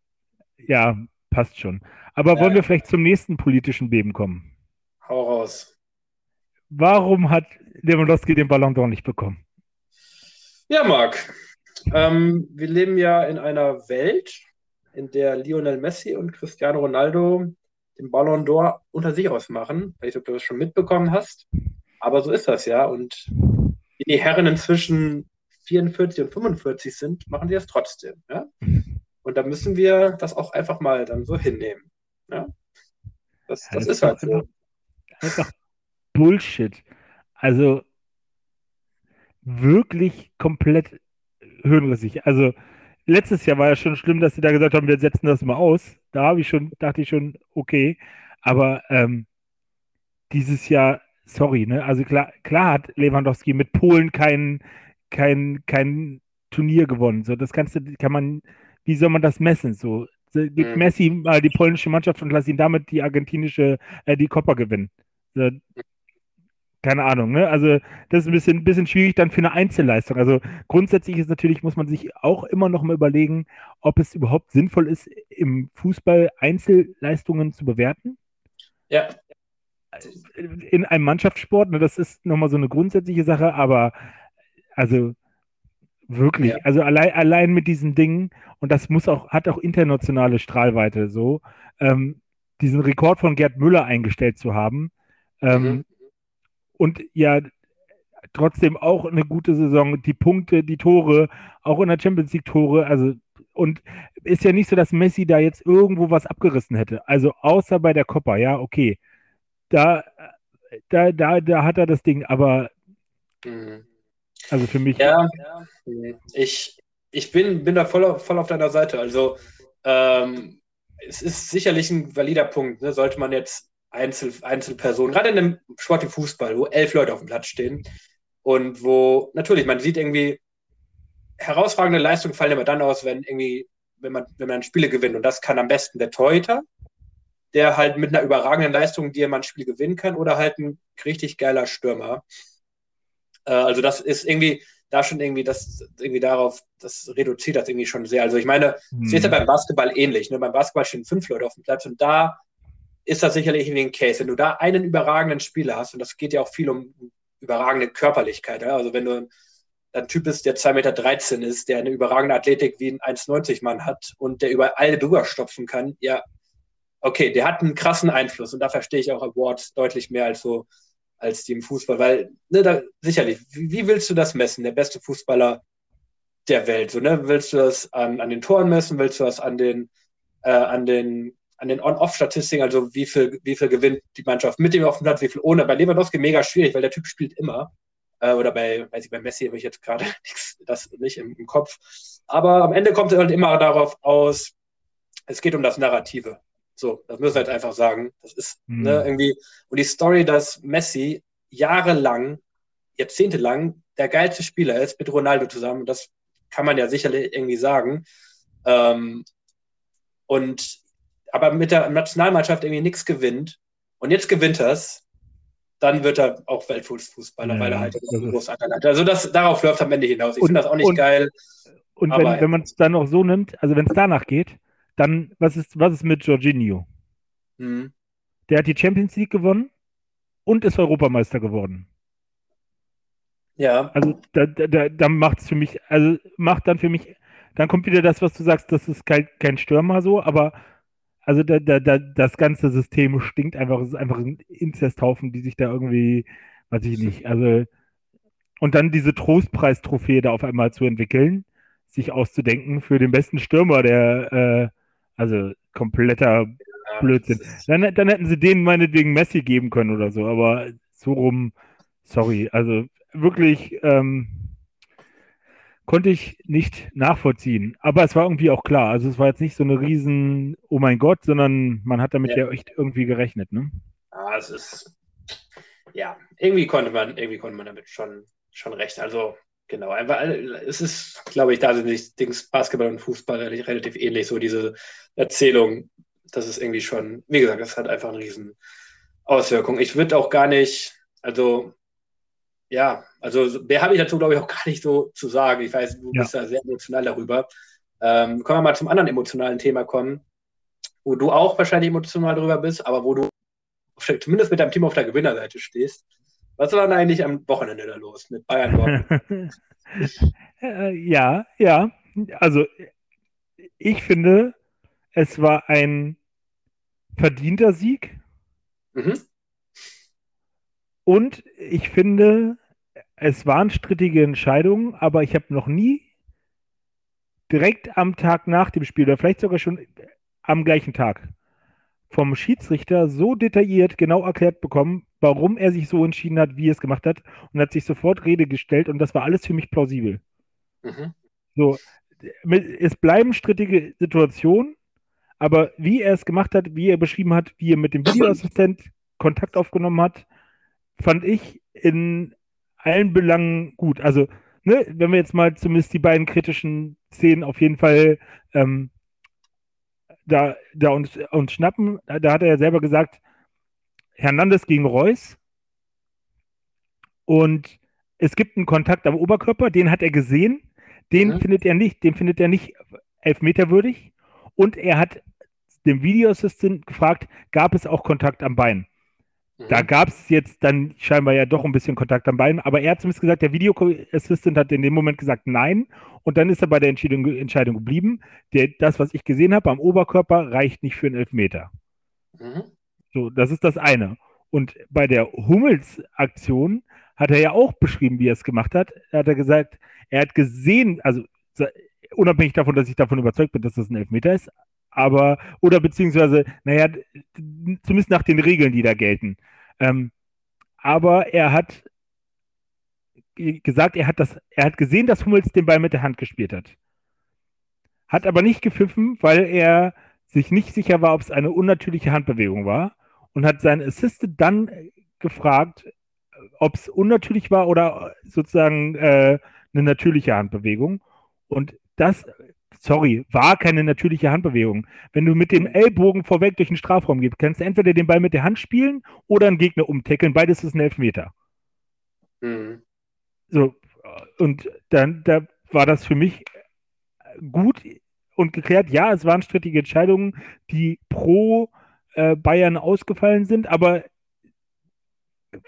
ja, passt schon. Aber ja. wollen wir vielleicht zum nächsten politischen Beben kommen? Hau raus. Warum hat Lewandowski den Ballon d'Or nicht bekommen? Ja, Marc. Ähm, wir leben ja in einer Welt, in der Lionel Messi und Cristiano Ronaldo den Ballon d'Or unter sich ausmachen. Ich weiß nicht, ob du das schon mitbekommen hast. Aber so ist das ja. Und die Herren inzwischen 44 und 45 sind, machen sie das trotzdem. Ja? Und da müssen wir das auch einfach mal dann so hinnehmen. Ja? Das, das, das ist halt so. Einfach Bullshit. Also wirklich komplett hirnrissig. Also letztes Jahr war ja schon schlimm, dass sie da gesagt haben, wir setzen das mal aus. Da habe ich schon, dachte ich schon, okay. Aber ähm, dieses Jahr, sorry, ne? Also klar, klar hat Lewandowski mit Polen kein, kein, kein Turnier gewonnen. So, das kannst du, kann man, wie soll man das messen? So, gib mhm. Messi mal die polnische Mannschaft und lass ihn damit die argentinische, äh, die Copa gewinnen. So, keine Ahnung, ne? Also das ist ein bisschen, bisschen schwierig dann für eine Einzelleistung. Also grundsätzlich ist natürlich, muss man sich auch immer noch mal überlegen, ob es überhaupt sinnvoll ist, im Fußball Einzelleistungen zu bewerten. Ja. In einem Mannschaftssport, ne, das ist nochmal so eine grundsätzliche Sache, aber also wirklich, ja. also allein, allein mit diesen Dingen, und das muss auch, hat auch internationale Strahlweite so, ähm, diesen Rekord von Gerd Müller eingestellt zu haben. Ähm, mhm und ja trotzdem auch eine gute Saison, die Punkte, die Tore, auch in der Champions League Tore, also und ist ja nicht so, dass Messi da jetzt irgendwo was abgerissen hätte. Also außer bei der Copa, ja, okay. Da, da, da, da hat er das Ding, aber mhm. also für mich. Ja, ich, ich bin, bin da voll, voll auf deiner Seite. Also ähm, es ist sicherlich ein valider Punkt. Ne? Sollte man jetzt Einzel, Einzelpersonen, gerade in einem Sport wie Fußball, wo elf Leute auf dem Platz stehen und wo natürlich, man sieht irgendwie, herausragende Leistungen fallen immer dann aus, wenn irgendwie, wenn man, wenn man Spiele gewinnt. Und das kann am besten der Torhüter, der halt mit einer überragenden Leistung dir mal ein Spiel gewinnen kann, oder halt ein richtig geiler Stürmer. Äh, also das ist irgendwie, da schon irgendwie, das irgendwie darauf, das reduziert das irgendwie schon sehr. Also ich meine, es hm. ist ja beim Basketball ähnlich. Ne? Beim Basketball stehen fünf Leute auf dem Platz und da ist das sicherlich irgendwie ein Case. Wenn du da einen überragenden Spieler hast, und das geht ja auch viel um überragende Körperlichkeit, ja? also wenn du ein Typ bist, der 2,13 Meter ist, der eine überragende Athletik wie ein 1,90 Mann hat und der über alle drüber stopfen kann, ja, okay, der hat einen krassen Einfluss und da verstehe ich auch Awards deutlich mehr als so als die im Fußball, weil ne, da, sicherlich, wie, wie willst du das messen? Der beste Fußballer der Welt. So, ne? Willst du das an, an den Toren messen? Willst du das an den, äh, an den, an den On-Off-Statistiken, also wie viel, wie viel gewinnt die Mannschaft mit dem auf dem Platz, wie viel ohne? Bei Lewandowski mega schwierig, weil der Typ spielt immer. Äh, oder bei, weiß ich, bei Messi habe ich jetzt gerade das nicht im, im, Kopf. Aber am Ende kommt es halt immer darauf aus, es geht um das Narrative. So, das müssen wir halt einfach sagen. Das ist mhm. ne, irgendwie, und die Story, dass Messi jahrelang, jahrzehntelang der geilste Spieler ist mit Ronaldo zusammen, das kann man ja sicherlich irgendwie sagen. Ähm, und aber mit der Nationalmannschaft irgendwie nichts gewinnt und jetzt gewinnt er es, dann wird er auch Weltfußballer, ja, weil er halt großen hat. Also das, darauf läuft am Ende hinaus. Ich finde das auch nicht und, geil. Und wenn, wenn man es dann auch so nimmt, also wenn es danach geht, dann was ist, was ist mit Jorginho? Mhm. Der hat die Champions League gewonnen und ist Europameister geworden. Ja. Also da, da, da macht es für mich, also macht dann für mich, dann kommt wieder das, was du sagst, das ist kein, kein Stürmer so, aber also da, da, da, das ganze System stinkt einfach, es ist einfach ein Inzesthaufen, die sich da irgendwie, weiß ich nicht, also und dann diese Trostpreistrophäe da auf einmal zu entwickeln, sich auszudenken für den besten Stürmer, der, äh, also kompletter Blödsinn. Dann, dann hätten sie denen meinetwegen Messi geben können oder so, aber so rum, sorry, also wirklich ähm, konnte ich nicht nachvollziehen. Aber es war irgendwie auch klar. Also es war jetzt nicht so eine riesen, oh mein Gott, sondern man hat damit ja, ja echt irgendwie gerechnet, ne? Ja, es ist, ja, irgendwie konnte man, irgendwie konnte man damit schon, schon rechnen. Also genau, einfach, es ist, glaube ich, da sind die Dings Basketball und Fußball relativ ähnlich, so diese Erzählung, das ist irgendwie schon, wie gesagt, das hat einfach eine riesen Auswirkung. Ich würde auch gar nicht, also ja, also mehr habe ich dazu, glaube ich, auch gar nicht so zu sagen. Ich weiß, du ja. bist da sehr emotional darüber. Ähm, können wir mal zum anderen emotionalen Thema kommen, wo du auch wahrscheinlich emotional darüber bist, aber wo du zumindest mit deinem Team auf der Gewinnerseite stehst. Was war denn eigentlich am Wochenende da los mit Bayern Dortmund? Äh, ja, ja. Also ich finde, es war ein verdienter Sieg. Mhm. Und ich finde, es waren strittige Entscheidungen, aber ich habe noch nie direkt am Tag nach dem Spiel oder vielleicht sogar schon am gleichen Tag vom Schiedsrichter so detailliert genau erklärt bekommen, warum er sich so entschieden hat, wie er es gemacht hat und hat sich sofort Rede gestellt und das war alles für mich plausibel. Mhm. So, es bleiben strittige Situationen, aber wie er es gemacht hat, wie er beschrieben hat, wie er mit dem Videoassistent Kontakt aufgenommen hat, fand ich in allen Belangen gut. Also, ne, wenn wir jetzt mal zumindest die beiden kritischen Szenen auf jeden Fall ähm, da, da uns, uns schnappen, da hat er ja selber gesagt, Hernandez gegen Reus und es gibt einen Kontakt am Oberkörper, den hat er gesehen, den mhm. findet er nicht, den findet er nicht elfmeterwürdig und er hat dem Videoassistent gefragt, gab es auch Kontakt am Bein? Da mhm. gab es jetzt dann scheinbar ja doch ein bisschen Kontakt am Bein, aber er hat zumindest gesagt, der Video Assistant hat in dem Moment gesagt nein und dann ist er bei der Entscheidung, Entscheidung geblieben. Der, das, was ich gesehen habe am Oberkörper, reicht nicht für einen Elfmeter. Mhm. So, das ist das eine. Und bei der Hummels-Aktion hat er ja auch beschrieben, wie er es gemacht hat. Er hat er gesagt, er hat gesehen, also unabhängig davon, dass ich davon überzeugt bin, dass das ein Elfmeter ist, aber, oder beziehungsweise, naja, zumindest nach den Regeln, die da gelten. Ähm, aber er hat gesagt, er hat das, er hat gesehen, dass Hummels den Ball mit der Hand gespielt hat. Hat aber nicht gepfiffen, weil er sich nicht sicher war, ob es eine unnatürliche Handbewegung war und hat seinen Assistent dann gefragt, ob es unnatürlich war oder sozusagen äh, eine natürliche Handbewegung. Und das sorry, war keine natürliche Handbewegung. Wenn du mit dem Ellbogen vorweg durch den Strafraum gehst, kannst du entweder den Ball mit der Hand spielen oder einen Gegner umtackeln. Beides ist ein Elfmeter. Mhm. So, und dann da war das für mich gut und geklärt. Ja, es waren strittige Entscheidungen, die pro äh, Bayern ausgefallen sind, aber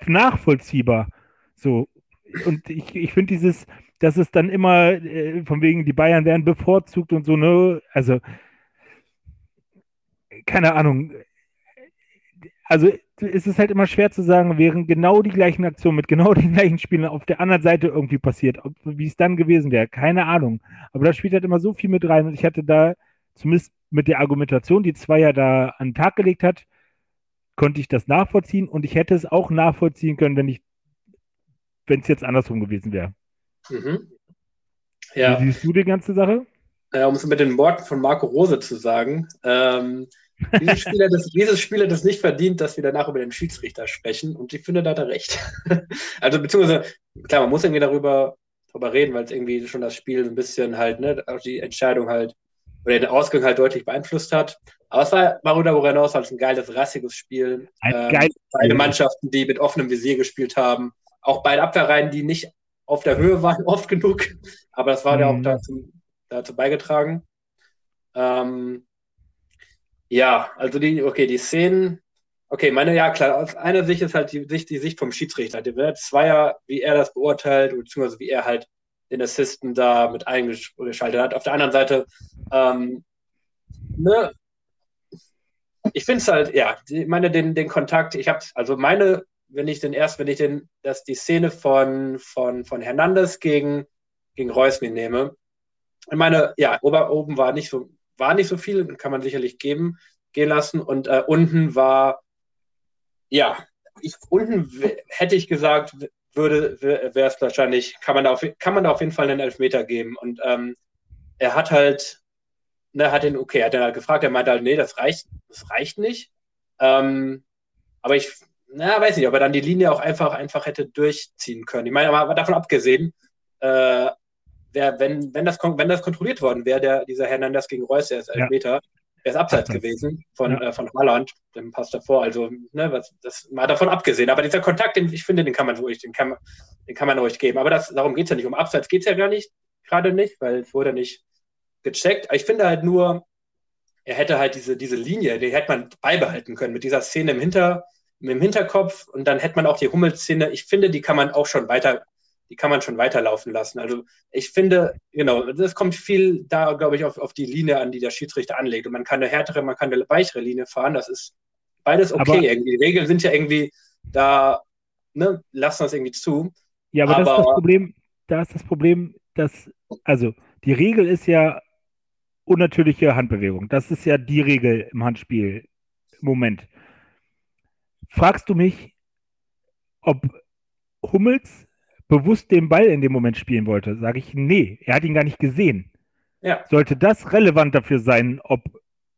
nachvollziehbar. So, und ich, ich finde dieses, dass es dann immer äh, von wegen, die Bayern werden bevorzugt und so, ne? Also, keine Ahnung. also es ist halt immer schwer zu sagen, wären genau die gleichen Aktionen mit genau den gleichen Spielern auf der anderen Seite irgendwie passiert, ob, wie es dann gewesen wäre. Keine Ahnung. Aber da spielt halt immer so viel mit rein und ich hatte da, zumindest mit der Argumentation, die Zweier da an den Tag gelegt hat, konnte ich das nachvollziehen und ich hätte es auch nachvollziehen können, wenn ich, wenn es jetzt andersrum gewesen wäre. Mhm. Ja. Wie siehst du die ganze Sache? Ja, um es mit den Worten von Marco Rose zu sagen, ähm, dieses Spieler, das, dieses Spieler das nicht verdient, dass wir danach über den Schiedsrichter sprechen. Und ich finde, da hat er recht. also, beziehungsweise, klar, man muss irgendwie darüber, darüber reden, weil es irgendwie schon das Spiel ein bisschen halt, ne, auch die Entscheidung halt oder den Ausgang halt deutlich beeinflusst hat. Aber es war darüber hinaus halt ein geiles, rassiges Spiel. Ein ähm, geiles beide Mannschaften, die mit offenem Visier gespielt haben. Auch beide Abwehrreihen, die nicht auf der Höhe waren, oft genug. Aber das war mhm. ja auch dazu, dazu beigetragen. Ähm, ja, also die, okay, die Szenen, okay, meine, ja klar, aus einer Sicht ist halt die Sicht, die Sicht vom Schiedsrichter. Der wird Zweier, wie er das beurteilt, beziehungsweise wie er halt den Assisten da mit eingeschaltet hat. Auf der anderen Seite, ähm, ne, ich finde es halt, ja, ich meine, den, den Kontakt, ich habe, also meine, wenn ich den erst, wenn ich den, dass die Szene von, von, von Hernandez gegen, gegen Reus mir nehme, ich meine, ja, ober, oben war nicht so, war nicht so viel, kann man sicherlich geben, gehen lassen. Und äh, unten war, ja, ich, unten hätte ich gesagt, würde, wäre es wahrscheinlich, kann man, da auf, kann man da auf jeden Fall einen Elfmeter geben. Und ähm, er hat halt, ne, hat den, okay, hat er halt gefragt, er meinte halt, nee, das reicht, das reicht nicht. Ähm, aber ich, na, weiß nicht, ob er dann die Linie auch einfach, einfach hätte durchziehen können. Ich meine, aber davon abgesehen, äh, wär, wenn, wenn, das, wenn das kontrolliert worden wäre, der, dieser Hernandez gegen Reus, der ist Elfmeter, ja. er ist abseits gewesen von, ja. äh, von Holland, dem Pass davor. Also, ne, was, das mal davon abgesehen. Aber dieser Kontakt, den ich finde, den kann man ruhig, den kann, den kann man ruhig geben. Aber das, darum geht es ja nicht. Um Abseits geht es ja gar nicht, gerade nicht, weil es wurde nicht gecheckt. Ich finde halt nur, er hätte halt diese, diese Linie, die hätte man beibehalten können mit dieser Szene im, Hinter, im Hinterkopf und dann hätte man auch die Hummelszene, ich finde, die kann man auch schon weiter die kann man schon weiterlaufen lassen. Also ich finde, genau, das kommt viel da, glaube ich, auf, auf die Linie an, die der Schiedsrichter anlegt. Und man kann eine härtere, man kann eine weichere Linie fahren. Das ist beides okay aber, irgendwie. Die Regeln sind ja irgendwie da, ne, lassen das irgendwie zu. Ja, aber, aber das ist das Problem, da ist das Problem, dass, also die Regel ist ja unnatürliche Handbewegung. Das ist ja die Regel im Handspiel im Moment. Fragst du mich, ob Hummels bewusst den Ball in dem Moment spielen wollte, sage ich, nee, er hat ihn gar nicht gesehen. Ja. Sollte das relevant dafür sein, ob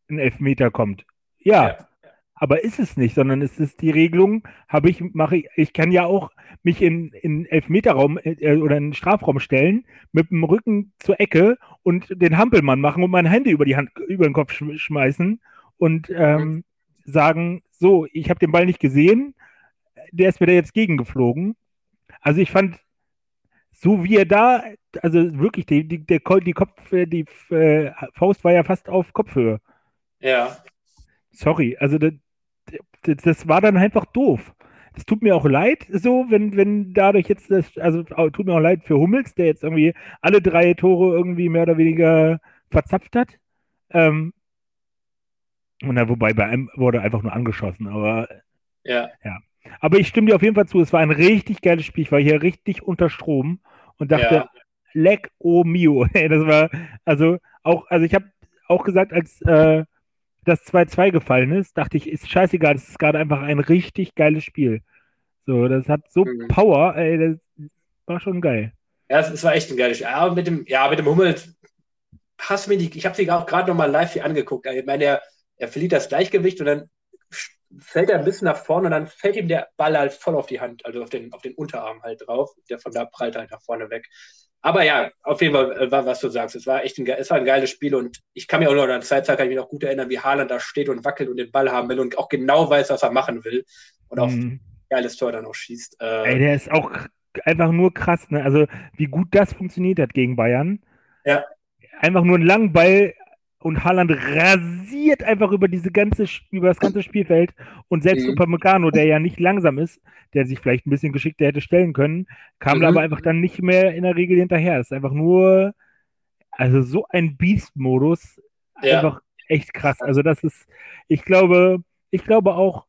ein Elfmeter kommt? Ja. ja. Aber ist es nicht, sondern es ist die Regelung, habe ich, mache ich, ich kann ja auch mich in, in Elfmeterraum äh, oder in den Strafraum stellen, mit dem Rücken zur Ecke und den Hampelmann machen und mein Handy über die Hand, über den Kopf sch schmeißen und ähm. Sagen, so, ich habe den Ball nicht gesehen, der ist mir da jetzt gegengeflogen also ich fand, so wie er da, also wirklich, die, die, der, die Kopf, die äh, Faust war ja fast auf Kopfhöhe. Ja. Sorry, also das, das war dann einfach doof. Es tut mir auch leid, so, wenn, wenn dadurch jetzt das, also tut mir auch leid für Hummels, der jetzt irgendwie alle drei Tore irgendwie mehr oder weniger verzapft hat. Ähm, und dann, wobei bei einem wurde einfach nur angeschossen, aber ja. ja. Aber ich stimme dir auf jeden Fall zu, es war ein richtig geiles Spiel. Ich war hier richtig unter Strom und dachte, ja. leck o mio. das war, also auch, also ich habe auch gesagt, als äh, das 2-2 gefallen ist, dachte ich, ist scheißegal, das ist gerade einfach ein richtig geiles Spiel. So, das hat so mhm. Power, ey, das war schon geil. Ja, es war echt ein geiles Spiel. Ja, mit dem, ja, mit dem Hummel, hast mir die, ich habe sie auch gerade nochmal live hier angeguckt. Ich meine, er, er verliert das Gleichgewicht und dann fällt er ein bisschen nach vorne und dann fällt ihm der Ball halt voll auf die Hand, also auf den, auf den Unterarm halt drauf. Der von da prallt halt nach vorne weg. Aber ja, auf jeden Fall äh, war, was du sagst. Es war echt ein, es war ein geiles Spiel und ich kann mich auch noch an der Zeit kann ich mich noch gut erinnern, wie Haaland da steht und wackelt und den Ball haben will und auch genau weiß, was er machen will und auch mhm. ein geiles Tor dann auch schießt. Äh, Ey, der ist auch einfach nur krass, ne? Also wie gut das funktioniert hat gegen Bayern. Ja. Einfach nur einen langen Ball und Haaland rasiert einfach über diese ganze, über das ganze Spielfeld und selbst mhm. Upamecano, der ja nicht langsam ist, der sich vielleicht ein bisschen geschickter hätte stellen können, kam mhm. aber einfach dann nicht mehr in der Regel hinterher. Das ist einfach nur, also so ein Beast-Modus, ja. einfach echt krass. Also das ist, ich glaube, ich glaube auch,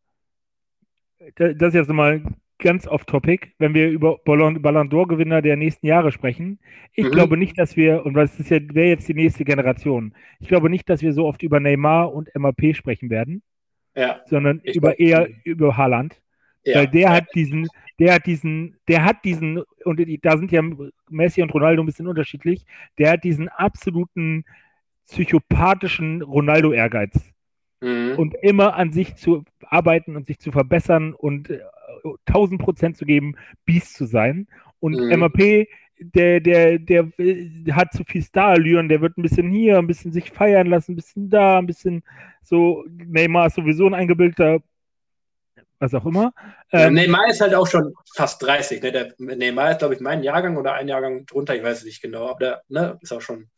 das ist jetzt nochmal ganz off-topic, wenn wir über Ballon, Ballon d'Or-Gewinner der nächsten Jahre sprechen. Ich Mhm. glaube nicht, dass wir, und was ist ja, wäre jetzt die nächste Generation, ich glaube nicht, dass wir so oft über Neymar und MAP sprechen werden, Ja, sondern Ich über eher über Haaland. ja. Weil der hat diesen, der hat diesen, der hat diesen, und da sind ja Messi und Ronaldo ein bisschen unterschiedlich, der hat diesen absoluten psychopathischen Ronaldo-Ehrgeiz Mhm. und immer an sich zu arbeiten und sich zu verbessern und äh, 1000 Prozent zu geben, Biest zu sein. Und Mhm. MAP, der, der, der äh, hat zu viel Starallüren, der wird ein bisschen hier, ein bisschen sich feiern lassen, ein bisschen da, ein bisschen so, Neymar ist sowieso ein eingebildeter, was auch immer. Ja, Ähm, Neymar ist halt auch schon fast 30. Ne? Der Neymar ist, glaube ich, mein Jahrgang oder ein Jahrgang drunter, ich weiß es nicht genau, aber der ne, ist auch schon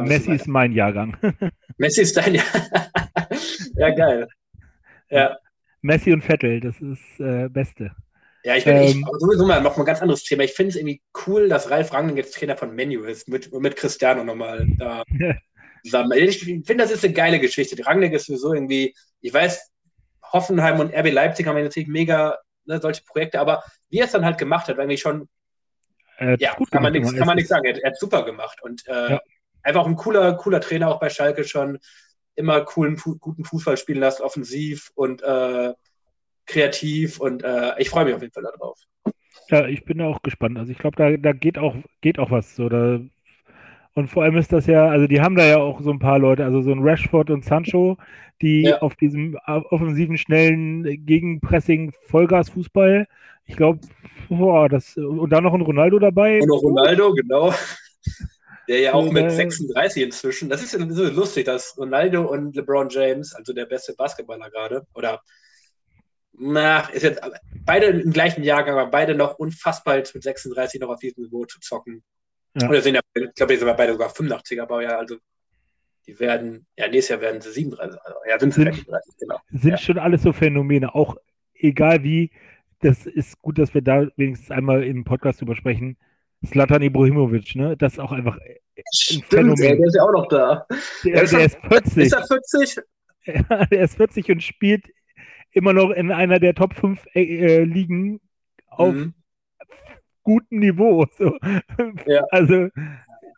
Messi ist mein Jahrgang. Messi ist dein Jahr. ja, geil. Ja, Messi und Vettel, das ist äh, Beste. ja ich bin ich, Ähm, aber sowieso mal noch mal ein ganz anderes Thema. Ich finde es irgendwie cool, dass Ralf Rangnick jetzt Trainer von Menu ist, mit, mit Cristiano nochmal da zusammen. Ich finde, das ist eine geile Geschichte. Rangnick ist sowieso irgendwie, ich weiß, Hoffenheim und RB Leipzig haben ja natürlich mega ne, solche Projekte, aber wie er es dann halt gemacht hat, war irgendwie schon Äh, Ja, gut kann man nichts kann man nichts sagen. Er, er hat super gemacht und äh, Ja. einfach ein cooler, cooler Trainer auch bei Schalke schon. Immer coolen, fu guten Fußball spielen lassen, offensiv und äh, kreativ und äh, ich freue mich auf jeden Fall darauf. Ja, ich bin da auch gespannt. Also ich glaube, da, da geht auch, geht auch was. So, da, und vor allem ist das ja, also die haben da ja auch so ein paar Leute, also so ein Rashford und Sancho, die Ja. auf diesem offensiven, schnellen Gegenpressing Vollgas-Fußball, ich glaube, das, und dann noch ein Ronaldo dabei. Und noch Ronaldo, genau. Der ja auch mit 36 inzwischen, das ist ja so lustig, dass Ronaldo und LeBron James, also der beste Basketballer gerade, oder na, ist jetzt beide im gleichen Jahrgang, aber beide noch unfassbar mit 36 noch auf diesem Niveau zu zocken. Ja. Oder sind ja, ich glaube, die sind beide sogar 85er, aber ja, also die werden, ja, nächstes Jahr werden sie 37, also, ja, sind sie Sind- 36, genau. sind Ja. schon alles so Phänomene, auch egal wie, das ist gut, dass wir da wenigstens einmal im Podcast drüber sprechen. Slatan Ibrahimovic, ne? Das ist auch einfach Stimmt, Phänomen. ey, der ist ja auch noch da. Der, Ja, schon- der ist 40. Ist er 40? Ja, der ist 40 und spielt immer noch in einer der Top 5 äh, Ligen auf Mhm. gutem Niveau. So. Ja. Also,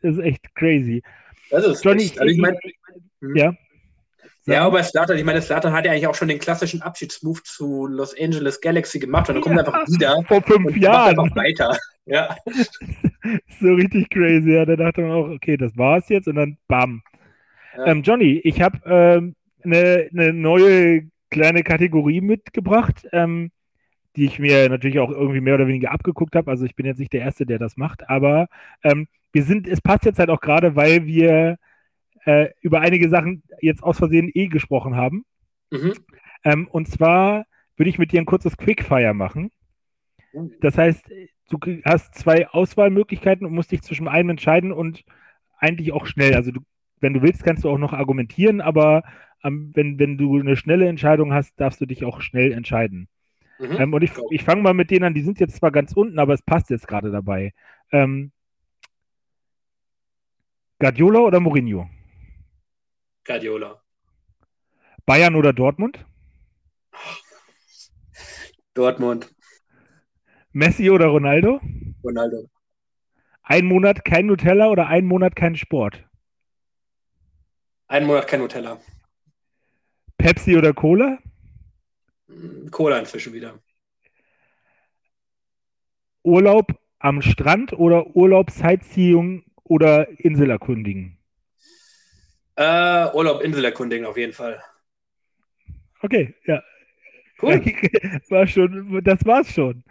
das ist echt crazy. Das ist Johnny, echt, also ich meine, Ja. Ja, aber Slatan, ich meine, Slatan hat ja eigentlich auch schon den klassischen Abschiedsmove zu Los Angeles Galaxy gemacht und dann kommt er einfach wieder Vor fünf und macht Jahren. einfach weiter. Ja, So richtig crazy. Ja, da dachte man auch, okay, das war's jetzt und dann bam. Ja. Ähm, Johnny, ich habe ähm, eine, eine neue kleine Kategorie mitgebracht, ähm, die ich mir natürlich auch irgendwie mehr oder weniger abgeguckt habe. Also ich bin jetzt nicht der Erste, der das macht, aber ähm, wir sind, es passt jetzt halt auch gerade, weil wir äh, über einige Sachen jetzt aus Versehen eh gesprochen haben. mhm. Ähm, und zwar würde ich mit dir ein kurzes Quickfire machen. Das heißt, du hast zwei Auswahlmöglichkeiten und musst dich zwischen einem entscheiden und eigentlich auch schnell. Also du, wenn du willst, kannst du auch noch argumentieren, aber ähm, wenn, wenn du eine schnelle Entscheidung hast, darfst du dich auch schnell entscheiden. Mhm. Ähm, und ich, ich fange mal mit denen an, die sind jetzt zwar ganz unten, aber es passt jetzt gerade dabei. Ähm, Guardiola oder Mourinho? Guardiola. Bayern oder Dortmund? Dortmund. Messi oder Ronaldo? Ronaldo. Ein Monat kein Nutella oder ein Monat kein Sport? Einen Monat kein Nutella. Pepsi oder Cola? Mm, Cola inzwischen wieder. Urlaub am Strand oder Urlaub Sightseeing oder Insel erkundigen? Äh, Urlaub, Insel erkundigen auf jeden Fall. Okay, ja. Cool. War schon, das war's schon.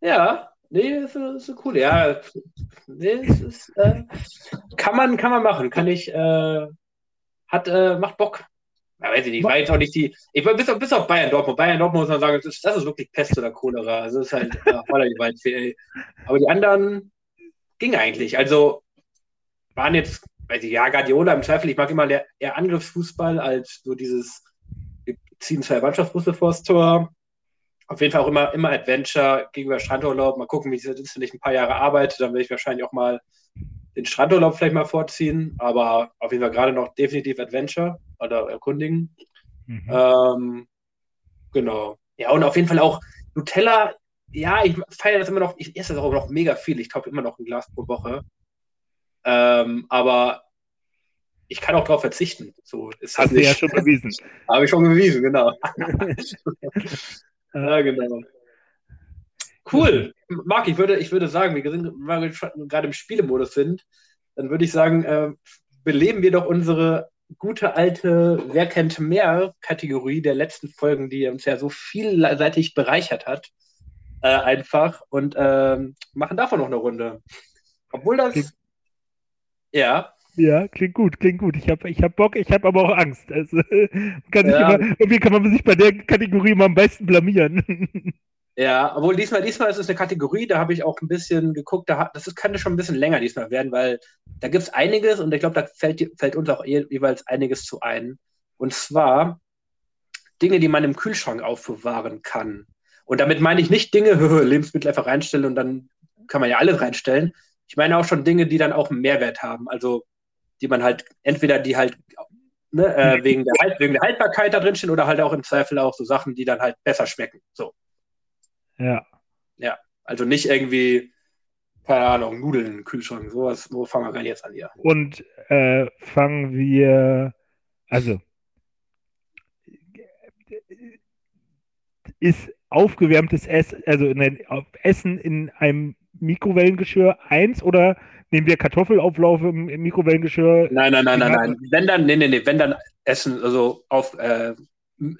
Ja, nee, ist, ist cool. Ja, nee, ist, äh, kann man, kann man machen. Kann ich, äh, hat, äh, macht Bock. Ja, weiß ich nicht, war jetzt auch nicht die. Ich war bis auf, bis auf Bayern Dortmund. Bayern Dortmund muss man sagen, das ist, das ist wirklich Pest oder Cholera. Also ist halt äh, voller Gewalt. Aber die anderen ging eigentlich. Also waren jetzt, weiß ich, ja, Guardiola im Zweifel, ich mag immer eher, Angriffsfußball als so dieses, wir ziehen zwei Mannschaftsbusse vors Tor. Auf jeden Fall auch immer, immer Adventure gegenüber Strandurlaub. Mal gucken, wie es ist, wenn ich ein paar Jahre arbeite. Dann werde ich wahrscheinlich auch mal den Strandurlaub vielleicht mal vorziehen. Aber auf jeden Fall gerade noch definitiv Adventure oder erkundigen. Mhm. Ähm, genau. Ja, und auf jeden Fall auch Nutella. Ja, ich feiere das immer noch. Ich esse das auch noch mega viel. Ich kaufe immer noch ein Glas pro Woche. Ähm, aber ich kann auch darauf verzichten. So ist Hast du ja schon bewiesen. Habe ich schon bewiesen, genau. ja, genau. Cool. Marc, ich würde, ich würde sagen, wir sind, weil wir gerade im Spielemodus sind, dann würde ich sagen, äh, beleben wir doch unsere gute alte Wer kennt mehr Kategorie der letzten Folgen, die uns ja so vielseitig bereichert hat, äh, einfach und äh, machen davon noch eine Runde. Obwohl das. Ja. Ja, klingt gut, klingt gut. Ich habe ich hab Bock, ich habe aber auch Angst. Also, kann ja. immer, irgendwie kann man sich bei der Kategorie mal am besten blamieren. Ja, obwohl diesmal, diesmal ist es eine Kategorie, da habe ich auch ein bisschen geguckt, da, das ist, könnte schon ein bisschen länger diesmal werden, weil da gibt es einiges und ich glaube, da fällt, fällt uns auch jeweils einiges zu ein. Und zwar Dinge, die man im Kühlschrank aufbewahren kann. Und damit meine ich nicht Dinge, Lebensmittel einfach reinstellen und dann kann man ja alles reinstellen. Ich meine auch schon Dinge, die dann auch einen Mehrwert haben. Also die man halt, entweder die halt ne, äh, wegen, der halt, wegen der Haltbarkeit da drin stehen oder halt auch im Zweifel auch so Sachen, die dann halt besser schmecken. So. Ja. Ja, also nicht irgendwie, keine Ahnung, Nudeln im Kühlschrank, sowas, wo fangen wir denn jetzt an hier? Und äh, fangen wir, also, ist aufgewärmtes Essen, also in, Essen in einem Mikrowellengeschirr eins oder nehmen wir Kartoffelauflauf im, im Mikrowellengeschirr? Nein, nein, nein, nein, nein. Wenn dann, nee, nee, nee, wenn dann Essen, also auf äh,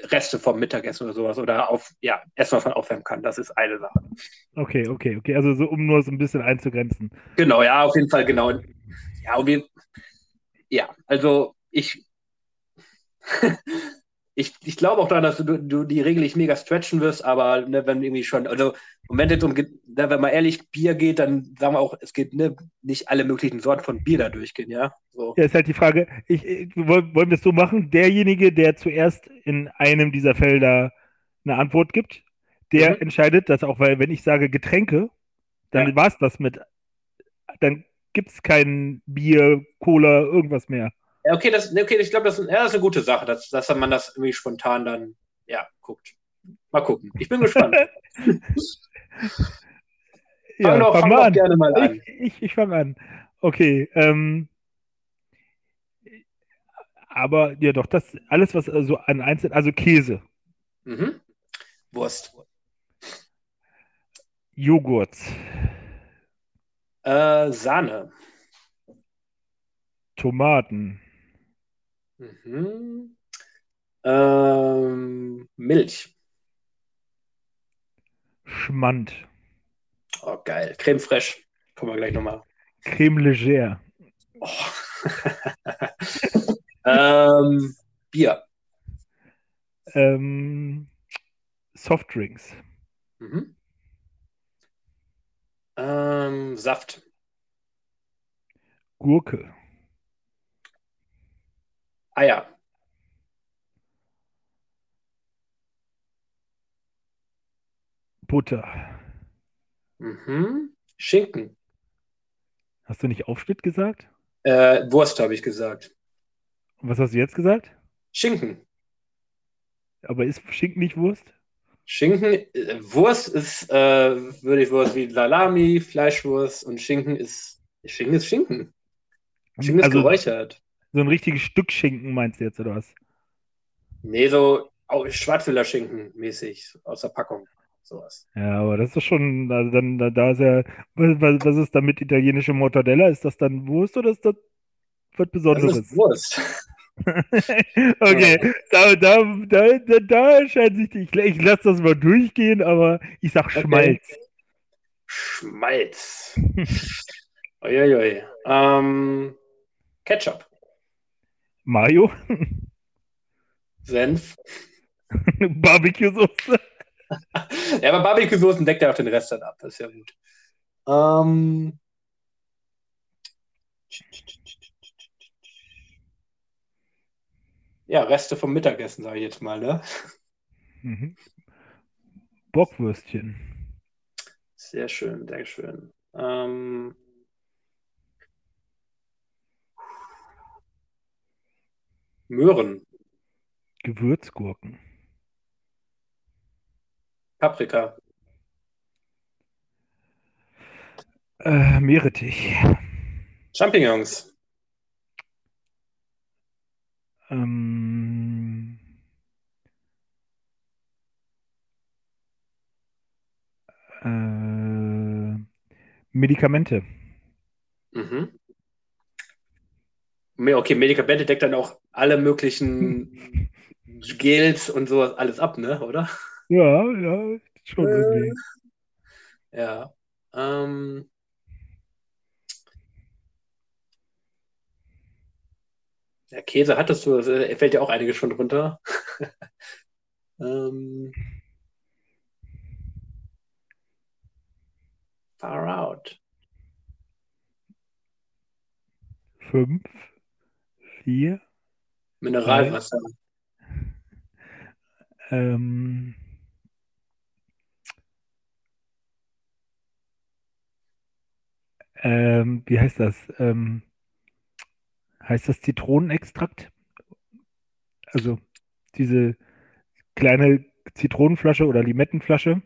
Reste vom Mittagessen oder sowas oder auf, ja, Essen, was man aufwärmen kann. Das ist eine Sache. Okay, okay, okay. Also so, um nur so ein bisschen einzugrenzen. Genau, ja, auf jeden Fall, genau. Ja, und wir, ja, also ich, ich, ich glaube auch daran, dass du, du die regelmäßig mega stretchen wirst, aber ne, wenn irgendwie schon, also und wenn es um, ne, wenn man ehrlich Bier geht, dann sagen wir auch, es geht ne, nicht alle möglichen Sorten von Bier da durchgehen, ja. So. Ja, ist halt die Frage, ich, ich, wollen wir es so machen, derjenige, der zuerst in einem dieser Felder eine Antwort gibt, der mhm. entscheidet das auch, weil wenn ich sage Getränke, dann ja. war es das mit, dann gibt es kein Bier, Cola, irgendwas mehr. Okay, das, okay ich glaube, das, ja, das ist eine gute Sache, dass, dass man das irgendwie spontan dann, ja, guckt. Mal gucken. Ich bin gespannt. ja, fang doch, fang doch gerne mal an. Ich, ich, ich fange an. Okay. Ähm, aber ja, doch, das alles, was also an einzelnen, also Käse. Mhm. Wurst. Joghurt. Äh, Sahne. Tomaten. Mhm. Ähm, Milch. Schmand. Oh, geil. Creme fraiche. Kommen wir gleich nochmal. Creme légère. Oh. ähm, Bier. Ähm, Softdrinks. Mhm. Ähm, Saft. Gurke. Eier. Butter. Mhm. Schinken. Hast du nicht Aufschnitt gesagt? Äh, Wurst habe ich gesagt. Und was hast du jetzt gesagt? Schinken. Aber ist Schinken nicht Wurst? Schinken, äh, Wurst ist, äh, würde ich Wurst wie Salami, Fleischwurst und Schinken ist, Schinken ist Schinken. Schinken also, ist geräuchert. So ein richtiges Stück Schinken meinst du jetzt, oder was? Nee, so Schwarzwälder Schinken mäßig aus der Packung. Sowas. Ja, aber das ist schon, also dann, da, da ist ja, was, was ist da mit italienische Mortadella? Ist das dann Wurst oder ist das was Besonderes? Das ist Wurst. okay, ja. da, da, da, da, da scheint sich, ich, ich lasse das mal durchgehen, aber ich sag Schmalz. Okay. Schmalz. Uiuiui. Ähm, Ketchup. Mayo. Senf. Barbecue-Soße. ja, aber Barbecue-Soßen deckt ja auch den Rest dann ab. Das ist ja gut. Ähm. Ja, Reste vom Mittagessen, sage ich jetzt mal, ne? Mhm. Bockwürstchen. Sehr schön, sehr schön. Ähm. Möhren. Gewürzgurken. Paprika. Äh, Meerrettich. Champignons. Ähm, äh, Medikamente. Mhm. Okay, Medikamente deckt dann auch alle möglichen Gels und sowas alles ab, ne? Oder? Ja, ja, schon Äh. irgendwie. Ja. Ähm, ja, Käse hattest du, das äh, fällt ja auch einiges schon drunter. ähm, far out. Fünf, vier, Mineralwasser. ähm, ähm, wie heißt das? Ähm, heißt das Zitronenextrakt? Also diese kleine Zitronenflasche oder Limettenflasche.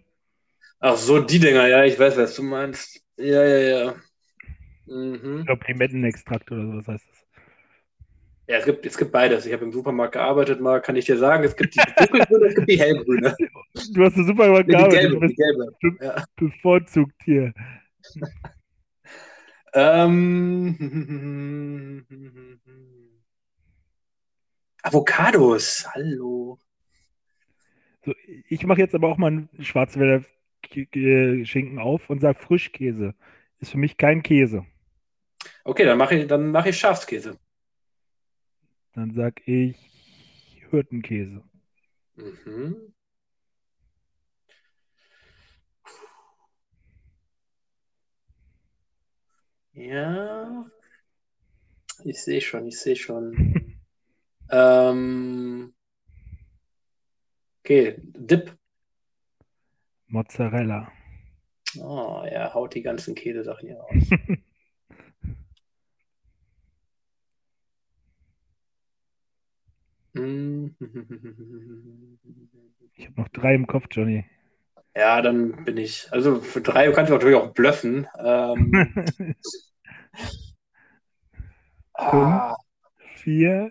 Ach so, die Dinger, ja, ich weiß, was du meinst. Ja, ja, ja. Ich Mhm. glaube, Limettenextrakt oder sowas heißt das. Ja, es gibt, es gibt beides. Ich habe im Supermarkt gearbeitet, mal kann ich dir sagen. Es gibt die dunkelgrüne, es gibt die hellgrüne. Du hast eine super Nee, die Gabe, gelbe, du gelbe. Ja. bevorzugt hier. Ähm, Avocados, hallo. So, ich mache jetzt aber auch mal einen Schwarzwälder Schinken auf und sage Frischkäse. Ist für mich kein Käse. Okay, dann mache ich, dann mache ich Schafskäse. Dann sage ich Hirtenkäse. Mhm. Ja, ich sehe schon, ich sehe schon. Ähm, okay, Dip. Mozzarella. Oh, er haut die ganzen Käsesachen hier raus. Ich habe noch drei im Kopf, Johnny. Ja, dann bin ich. Also für drei kannst du natürlich auch bluffen. Ähm, ah, Vier,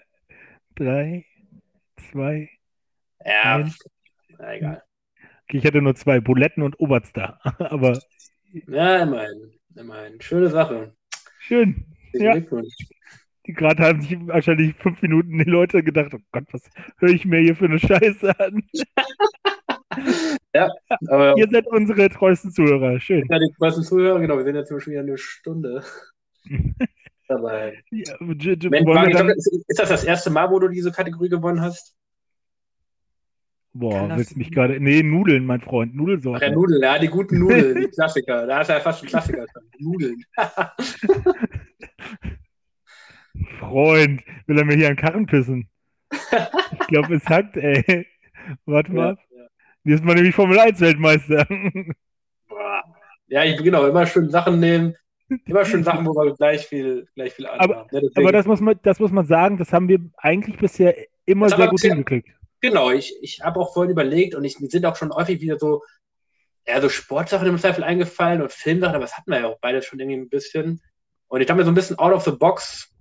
drei, zwei. ja, eins. na, egal. Okay, ich hatte nur zwei, Buletten und Oberster. Aber Ja, immerhin. Immerhin. Schöne Sache. schön. Ja. Glückwunsch. Gerade haben sich wahrscheinlich fünf Minuten die Leute gedacht, oh Gott, was höre ich mir hier für eine Scheiße an? Aber Ihr seid unsere treuesten Zuhörer. Schön. ja, die meisten Zuhörer, genau, wir sind jetzt schon wieder eine Stunde dabei. Ja, ich dann, ist, ist das das erste Mal, wo du diese Kategorie gewonnen hast? boah, willst mich sein? gerade. Nee, Nudeln, mein Freund. Ach ja, Nudelsorten. Nudeln, ja, die guten Nudeln, die Klassiker. Da hast du ja fast schon Klassiker. Nudeln. Freund, will er mir hier einen Karren pissen? Ich glaube, es hackt, ey. Warte mal. Ja, ja. Hier ist man nämlich Formel 1 Weltmeister. Ja, ich, genau, immer schön Sachen nehmen. Immer schön Sachen, wo wir gleich viel, gleich viel Ahnung Aber- deswegen- Aber das muss man, das muss man sagen, das haben wir eigentlich bisher immer Das sehr gut bisher- hingekriegt. Genau, ich, ich habe auch vorhin überlegt und ich, mir sind auch schon häufig wieder so, ja, so Sportsachen im Zweifel eingefallen und Filmsachen, aber das hatten wir ja auch beide schon irgendwie ein bisschen. Und ich dachte mir so ein bisschen out of the box.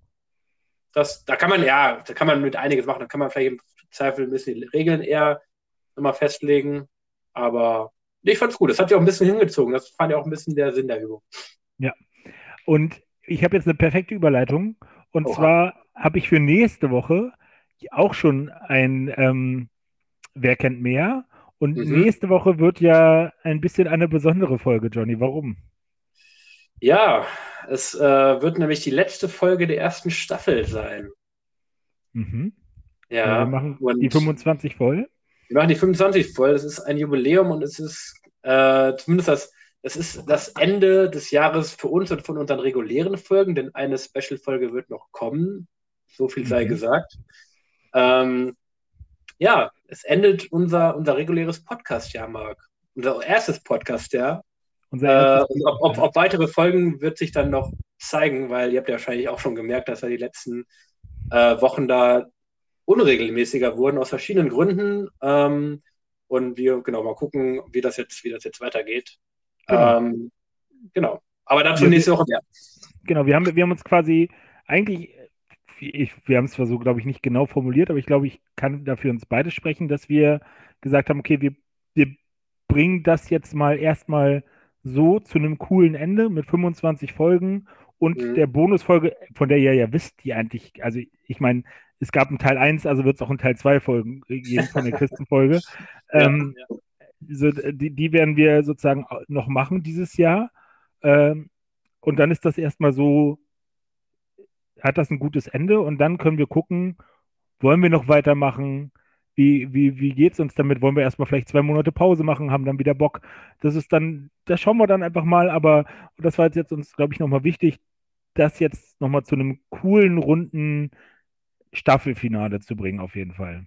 Das, da kann man, ja, da kann man mit einiges machen. Da kann man vielleicht im Zweifel ein bisschen die Regeln eher nochmal festlegen. Aber ich fand's gut. Das hat ja auch ein bisschen hingezogen. Das fand ja auch ein bisschen der Sinn der Übung. Und ich habe jetzt eine perfekte Überleitung. Und Oha. zwar habe ich für nächste Woche auch schon ein ähm, Wer kennt mehr? Und Mhm. nächste Woche wird ja ein bisschen eine besondere Folge, Johnny. Warum? Ja, es äh, wird nämlich die letzte Folge der ersten Staffel sein. Mhm. Ja, wir machen die 25 voll. Wir machen die 25 voll. Das ist ein Jubiläum und es ist äh, zumindest das, das ist das Ende des Jahres für uns und von unseren regulären Folgen, denn eine Special-Folge wird noch kommen. So viel sei Mhm. gesagt. Ähm, ja, es endet unser, unser reguläres Podcast-Jahr, Marc. Unser erstes Podcast-Jahr. Äh, ob, ob, ob weitere Folgen wird sich dann noch zeigen, weil ihr habt ja wahrscheinlich auch schon gemerkt, dass ja die letzten äh, Wochen da unregelmäßiger wurden aus verschiedenen Gründen. Ähm, und wir genau mal gucken, wie das jetzt, wie das jetzt weitergeht. Genau. Ähm, genau. Aber dazu Wir- nächste Woche mehr. Genau, wir haben, wir haben uns quasi eigentlich, ich, wir haben es zwar so, glaube ich, nicht genau formuliert, aber ich glaube, ich kann dafür uns beide sprechen, dass wir gesagt haben, okay, wir, wir bringen das jetzt mal erstmal so zu einem coolen Ende mit 25 Folgen und Mhm. der Bonusfolge, von der ihr ja wisst, die eigentlich, also ich meine, es gab einen Teil 1, also wird es auch einen Teil 2 Folgen geben von der Christenfolge. ähm, ja. so, die, die werden wir sozusagen noch machen dieses Jahr. Ähm, und dann ist das erstmal so, hat das ein gutes Ende und dann können wir gucken, wollen wir noch weitermachen? Wie, wie, wie geht es uns damit? Wollen wir erstmal vielleicht zwei Monate Pause machen, haben dann wieder Bock? Das ist dann, das schauen wir dann einfach mal, aber das war jetzt, uns, glaube ich, nochmal wichtig, das jetzt nochmal zu einem coolen, runden Staffelfinale zu bringen, auf jeden Fall.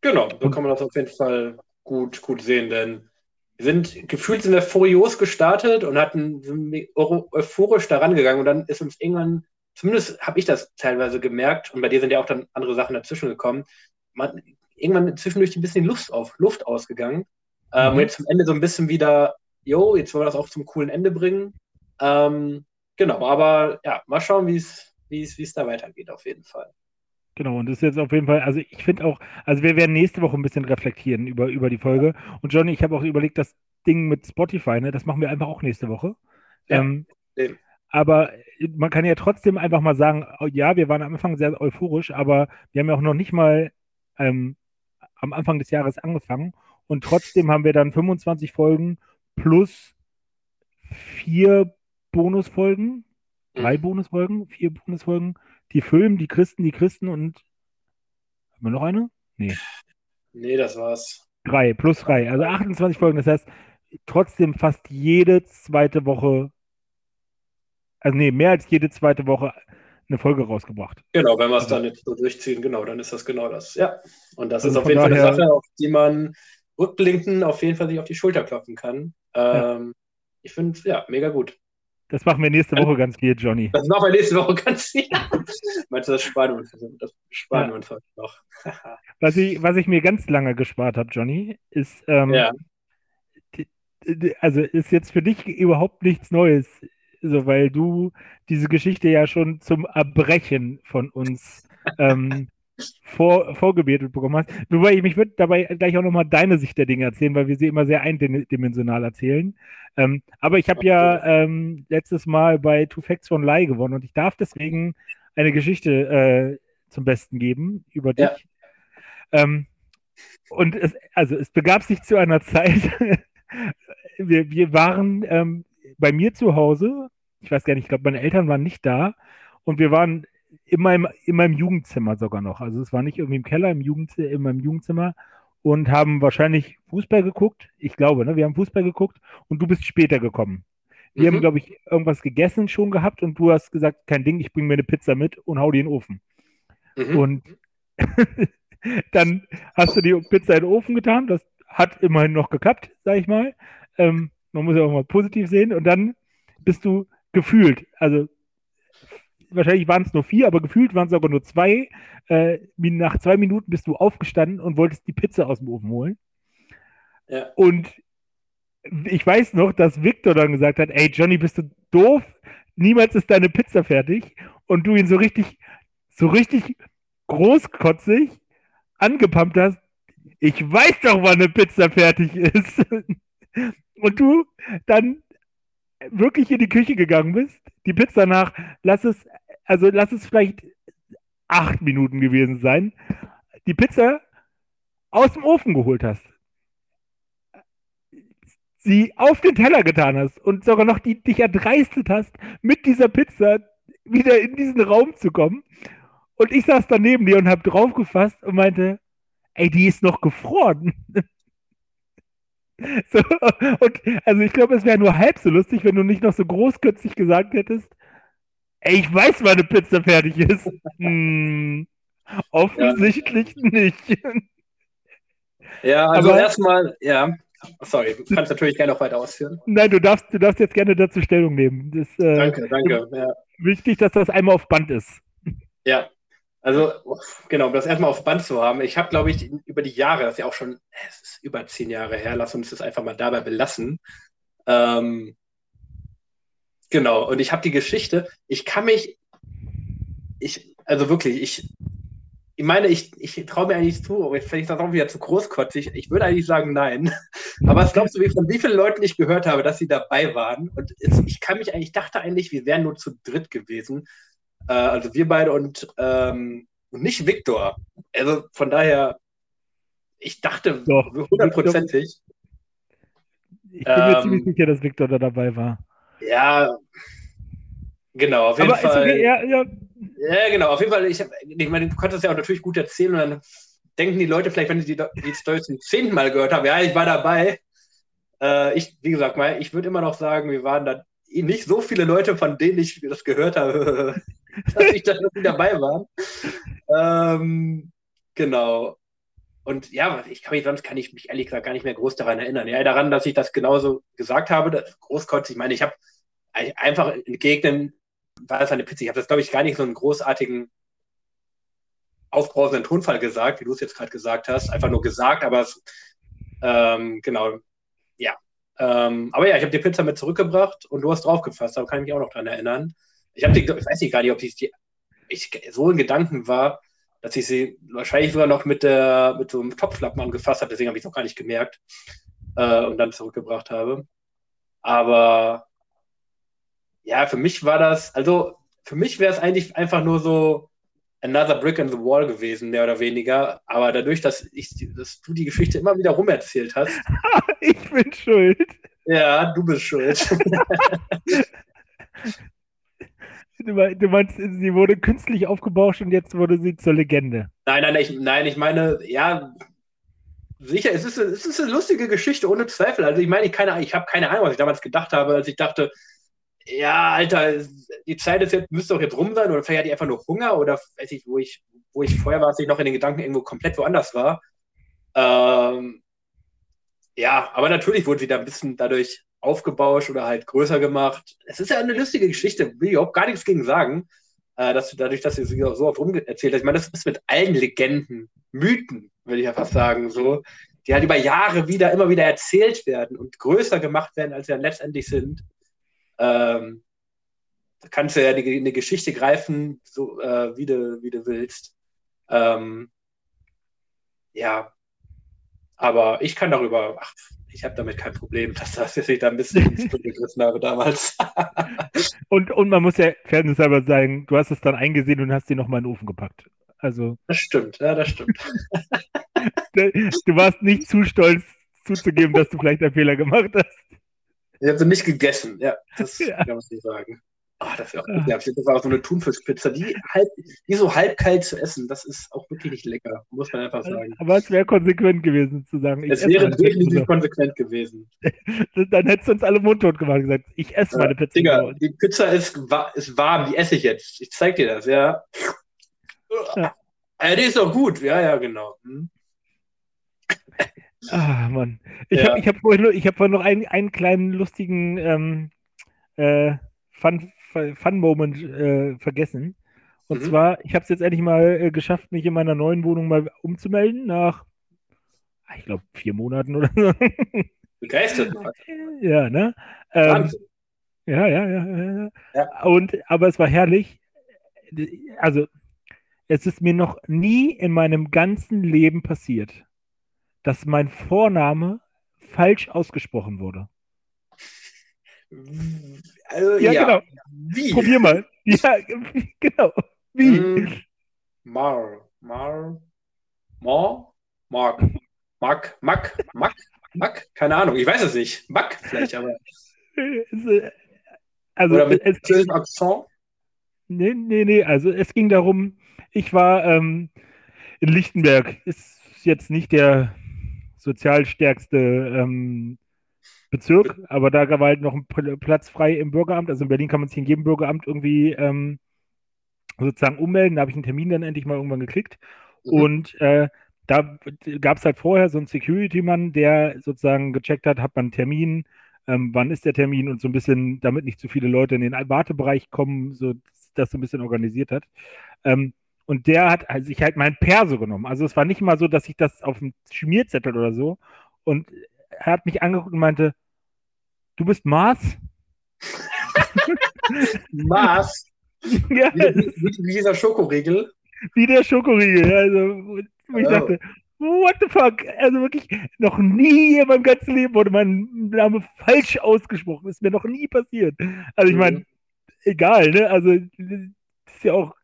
Genau, so kann man das auf jeden Fall gut, gut sehen, denn wir sind gefühlt sind wir furios gestartet und hatten euphorisch daran gegangen und dann ist uns irgendwann, zumindest habe ich das teilweise gemerkt und bei dir sind ja auch dann andere Sachen dazwischen gekommen, man, irgendwann zwischendurch ein bisschen Luft, auf, Luft ausgegangen. Ähm, Mhm. und jetzt zum Ende so ein bisschen wieder, jo, jetzt wollen wir das auch zum coolen Ende bringen. Ähm, genau, aber ja, mal schauen, wie es wie es wie es da weitergeht, auf jeden Fall. Genau, und das ist jetzt auf jeden Fall, also ich finde auch, also wir werden nächste Woche ein bisschen reflektieren über, über die Folge. Und Johnny, ich habe auch überlegt, das Ding mit Spotify, ne, das machen wir einfach auch nächste Woche. Ja, ähm, aber man kann ja trotzdem einfach mal sagen, oh, ja, wir waren am Anfang sehr euphorisch, aber wir haben ja auch noch nicht mal ähm, am Anfang des Jahres angefangen. Und trotzdem haben wir dann 25 Folgen plus vier Bonusfolgen, drei Mhm. Bonusfolgen, vier Bonusfolgen, die Film, die Christen, die Christen und haben wir noch eine? Nee, das war's. Drei, plus drei, also 28 Folgen. Das heißt, trotzdem fast jede zweite Woche, also nee, mehr als jede zweite Woche eine Folge rausgebracht. Genau, wenn wir es Also- dann jetzt so durchziehen, genau, dann ist das genau das. Ja. Und das Also ist auf jeden Fall eine Sache, auf die man rückblickend auf jeden Fall sich auf die Schulter klopfen kann. Ähm, Ich finde, ja, mega gut. Das machen wir nächste Woche ganz viel, Johnny. Das machen wir nächste Woche ganz viel. Meinst du, das sparen wir uns, das sparen Ja. uns heute noch? Was ich, was ich mir ganz lange gespart habe, Johnny, ist, ähm, ja. also ist jetzt für dich überhaupt nichts Neues, so weil du diese Geschichte ja schon zum Erbrechen von uns ähm, vor, vorgebetet bekommen hast. Wobei ich mich würde dabei gleich auch nochmal deine Sicht der Dinge erzählen, weil wir sie immer sehr eindimensional erzählen. Ähm, aber ich habe ja ähm, letztes Mal bei Two Facts von Lie gewonnen und ich darf deswegen eine Geschichte äh, zum Besten geben über dich. Ja. Ähm, und es, also es begab sich zu einer Zeit, wir, wir waren ähm, bei mir zu Hause, ich weiß gar nicht, ich glaube, meine Eltern waren nicht da und wir waren in meinem, in meinem Jugendzimmer sogar noch. Also es war nicht irgendwie im Keller, im Jugend, in meinem Jugendzimmer und haben wahrscheinlich Fußball geguckt. Ich glaube, ne? Wir haben Fußball geguckt und du bist später gekommen. Wir Mhm. haben, glaube ich, irgendwas gegessen schon gehabt und du hast gesagt, kein Ding, ich bringe mir eine Pizza mit und hau die in den Ofen. Mhm. Und dann hast du die Pizza in den Ofen getan. Das hat immerhin noch geklappt, sag ich mal. Ähm, man muss ja auch mal positiv sehen. Und dann bist du gefühlt, also wahrscheinlich waren es nur vier, aber gefühlt waren es aber nur zwei. Äh, nach zwei Minuten bist du aufgestanden und wolltest die Pizza aus dem Ofen holen. Ja. Und ich weiß noch, dass Victor dann gesagt hat, ey Johnny, bist du doof? Niemals ist deine Pizza fertig. Und du ihn so richtig, so richtig großkotzig angepumpt hast. Ich weiß doch, wann eine Pizza fertig ist. Und du dann wirklich in die Küche gegangen bist, die Pizza nach, lass es, also lass es vielleicht acht Minuten gewesen sein, die Pizza aus dem Ofen geholt hast, sie auf den Teller getan hast und sogar noch die, dich erdreistet hast, mit dieser Pizza wieder in diesen Raum zu kommen. Und ich saß daneben dir und habe draufgefasst und meinte, ey, die ist noch gefroren. So, und also ich glaube, es wäre nur halb so lustig, wenn du nicht noch so großkötzig gesagt hättest, ey, ich weiß, wann eine Pizza fertig ist. Hm, offensichtlich nicht. Ja, also erstmal, ja. Sorry, du kannst natürlich gerne noch weiter ausführen. Nein, du darfst, du darfst jetzt gerne dazu Stellung nehmen. Das äh, Danke, danke. Ja. wichtig, dass das einmal auf Band ist. Ja. Also, genau, um das erstmal auf Band zu haben. Ich habe, glaube ich, über die Jahre, das ist ja auch schon, über zehn Jahre her, lass uns das einfach mal dabei belassen. Ähm, genau, und ich habe die Geschichte, ich kann mich, ich, also wirklich, ich, ich meine, ich, ich traue mir eigentlich zu, aber vielleicht ist das auch wieder zu großkotzig. Ich würde eigentlich sagen, nein. Aber was glaubst du, wie, von wie vielen Leuten ich gehört habe, dass sie dabei waren? Und es, ich kann mich eigentlich, dachte eigentlich, wir wären nur zu dritt gewesen. Äh, also wir beide und, ähm, und nicht Viktor. Also von daher, ich dachte hundertprozentig. Ich bin mir ähm, ziemlich sicher, dass Viktor da dabei war. Ja, genau, auf jeden Aber Fall. Okay, ja, ja, ja, genau. Auf jeden Fall, ich, ich meine, du konntest ja auch natürlich gut erzählen und dann denken die Leute vielleicht, wenn sie die, die Story zum zehnten Mal gehört haben, ja, ich war dabei. Äh, ich, wie gesagt, mal, ich würde immer noch sagen, wir waren da nicht so viele Leute, von denen ich das gehört habe, dass ich da nicht dabei war. Ähm, genau. Und ja, ich kann mich, sonst kann ich mich ehrlich gesagt gar nicht mehr groß daran erinnern. Ja, daran, dass ich das genauso gesagt habe, großkotzig. Ich meine, ich habe einfach entgegnen war das eine Pizza. Ich habe das, glaube ich, gar nicht so einen großartigen, aufbrausenden Tonfall gesagt, wie du es jetzt gerade gesagt hast. Einfach nur gesagt, aber es, ähm, genau, ja. Ähm, aber ja, ich habe die Pizza mit zurückgebracht und du hast draufgefasst, da kann ich mich auch noch dran erinnern. Ich habe ich weiß nicht gar nicht, ob ich die, ich so in Gedanken war, dass ich sie wahrscheinlich sogar noch mit, der, mit so einem Topflappen angefasst habe, deswegen habe ich es auch gar nicht gemerkt äh, und dann zurückgebracht habe. Aber ja, für mich war das, also für mich wäre es eigentlich einfach nur so another brick in the wall gewesen, mehr oder weniger. Aber dadurch, dass, ich, dass du die Geschichte immer wieder rumerzählt hast. ich bin schuld. Ja, du bist schuld. Du meinst, sie wurde künstlich aufgebauscht und jetzt wurde sie zur Legende. Nein, nein, ich, nein, ich meine, ja, sicher, es ist, es ist eine lustige Geschichte, ohne Zweifel. Also ich meine, ich, ich habe keine Ahnung, was ich damals gedacht habe, als ich dachte, ja, Alter, die Zeit ist jetzt, müsste doch jetzt rum sein oder vielleicht hat die einfach nur Hunger oder weiß ich, wo ich, wo ich vorher war, als ich noch in den Gedanken irgendwo komplett woanders war. Ähm, ja, aber natürlich wurde sie da ein bisschen dadurch aufgebauscht oder halt größer gemacht. Es ist ja eine lustige Geschichte, will ich überhaupt gar nichts gegen sagen, äh, dass du dadurch, dass sie sie so oft rum erzählt hast. Ich meine, das ist mit allen Legenden, Mythen, würde ich ja fast sagen, so, die halt über Jahre wieder, immer wieder erzählt werden und größer gemacht werden, als sie dann letztendlich sind. Ähm, da kannst du ja eine, eine Geschichte greifen, so äh, wie, du, wie du willst. Ähm, ja, aber ich kann darüber, ach, ich habe damit kein Problem, dass das ich da ein bisschen ins gegriffen habe damals. und, und man muss ja fairnesshalber sagen, du hast es dann eingesehen und hast sie nochmal in den Ofen gepackt. Also. Das stimmt, ja, das stimmt. du warst nicht zu stolz zuzugeben, dass du vielleicht einen Fehler gemacht hast. Ich habe sie nicht gegessen, ja, das ja. kann man nicht sagen. Oh, das wäre auch ja. Das war auch so eine Thunfischpizza, die, halb, die so halb kalt zu essen, das ist auch wirklich nicht lecker, muss man einfach sagen. Aber es wäre konsequent gewesen zu sagen. es wäre definitiv konsequent gewesen. Dann hättest du uns alle mundtot gemacht und gesagt, ich esse ja, meine Pizza. Digga, die Pizza ist, ist warm, die esse ich jetzt. Ich zeig dir das, ja. ja. ja die ist doch gut, ja, ja, genau. Hm. Ah, Mann. Ich ja. habe hab vorhin, hab vorhin noch einen, einen kleinen lustigen ähm, äh, Fun, Fun Moment äh, vergessen. Und mhm. zwar, ich habe es jetzt endlich mal äh, geschafft, mich in meiner neuen Wohnung mal umzumelden nach, ah, ich glaube, vier Monaten oder so. Begeistert. ja, ne? Ähm, ja, ja, ja, ja, ja. Und, aber es war herrlich. Also, es ist mir noch nie in meinem ganzen Leben passiert dass mein Vorname falsch ausgesprochen wurde. Also, ja, ja, genau. Wie? Probier mal. Ja, genau. Wie? Mm, Mar, Mar, Mar, Mark, Mark, Mack, Mack, Mack, keine Ahnung, ich weiß es nicht. Mack vielleicht, aber. Also, Oder mit es, Akzent? Nee, nee, nee, also es ging darum, ich war ähm, in Lichtenberg, ist jetzt nicht der sozial stärkste ähm, Bezirk, aber da war halt noch ein Platz frei im Bürgeramt. Also in Berlin kann man sich in jedem Bürgeramt irgendwie ähm, sozusagen ummelden. Da habe ich einen Termin dann endlich mal irgendwann geklickt. Mhm. Und äh, da gab es halt vorher so einen Security-Mann, der sozusagen gecheckt hat, hat man einen Termin, ähm, wann ist der Termin und so ein bisschen, damit nicht zu viele Leute in den Wartebereich kommen, so das so ein bisschen organisiert hat. Ähm, Und der hat also sich halt mein Perso genommen. Also es war nicht mal so, dass ich das auf dem Schmierzettel oder so. Und er hat mich angeguckt und meinte, du bist Mars? Mars? ja, Wie, wie, wie dieser Schokoriegel? wie der Schokoriegel. Also, wo ich Oh. dachte, what the fuck? Also wirklich, noch nie in meinem ganzen Leben wurde mein Name falsch ausgesprochen. Ist mir noch nie passiert. Also ich Mhm. meine, egal, ne? Also das ist ja auch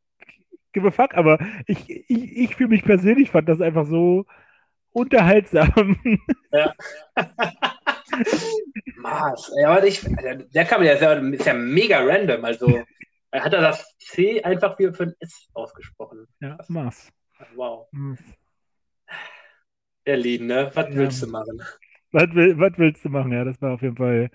give a fuck, aber ich, ich, ich für mich persönlich fand das einfach so unterhaltsam. Mars. Ja, aber ich, der, kam ja, ist ja, ist ja mega random. Also hat er das C einfach wie für ein S ausgesprochen. ja, Mars. Wow. Mars. Der Lied, ne? Was Ja. willst du machen? Was, will, was willst du machen? Ja, das war auf jeden Fall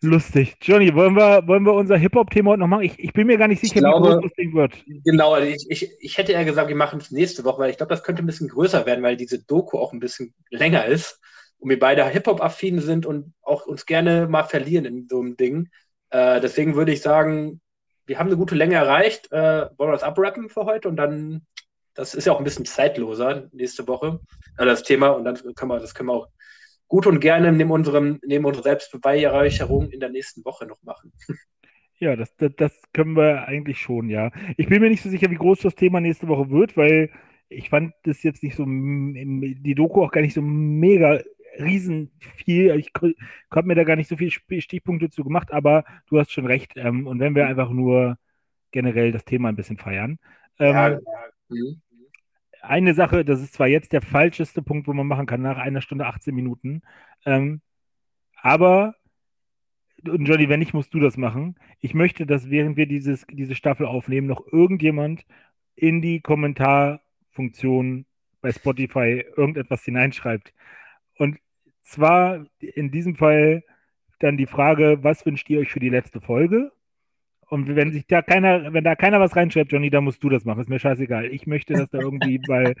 lustig. Johnny, wollen wir, wollen wir unser Hip-Hop-Thema heute noch machen? Ich, ich bin mir gar nicht sicher, glaube- wie groß das Ding wird. Genau, also ich, ich, ich hätte eher gesagt, wir machen es nächste Woche, weil ich glaube, das könnte ein bisschen größer werden, weil diese Doku auch ein bisschen länger ist und wir beide Hip-Hop-affin sind und auch uns gerne mal verlieren in so einem Ding. Äh, deswegen würde ich sagen, wir haben eine gute Länge erreicht. Äh, wollen wir das abrappen für heute und dann, das ist ja auch ein bisschen zeitloser nächste Woche, äh, das Thema und dann können wir, das können wir auch gut und gerne neben unserem, neben unserer Selbstbeweihräucherung in der nächsten Woche noch machen. Ja, das, das, das können wir eigentlich schon, ja. Ich bin mir nicht so sicher, wie groß das Thema nächste Woche wird, weil ich fand das jetzt nicht so, die Doku auch gar nicht so mega riesen viel. Ich habe mir da gar nicht so viele Stichpunkte zu gemacht, aber du hast schon recht. Ähm, und wenn wir einfach nur generell das Thema ein bisschen feiern. Ähm, Ja, ja. Mhm. Eine Sache, das ist zwar jetzt der falscheste Punkt, wo man machen kann, nach einer Stunde 18 Minuten, ähm, aber, und Johnny, wenn nicht, musst du das machen. Ich möchte, dass während wir dieses, diese Staffel aufnehmen, noch irgendjemand in die Kommentarfunktion bei Spotify irgendetwas hineinschreibt. Und zwar in diesem Fall dann die Frage, was wünscht ihr euch für die letzte Folge? Und wenn sich da keiner, wenn da keiner was reinschreibt, Johnny, dann musst du das machen. Ist mir scheißegal. Ich möchte, dass da irgendwie bei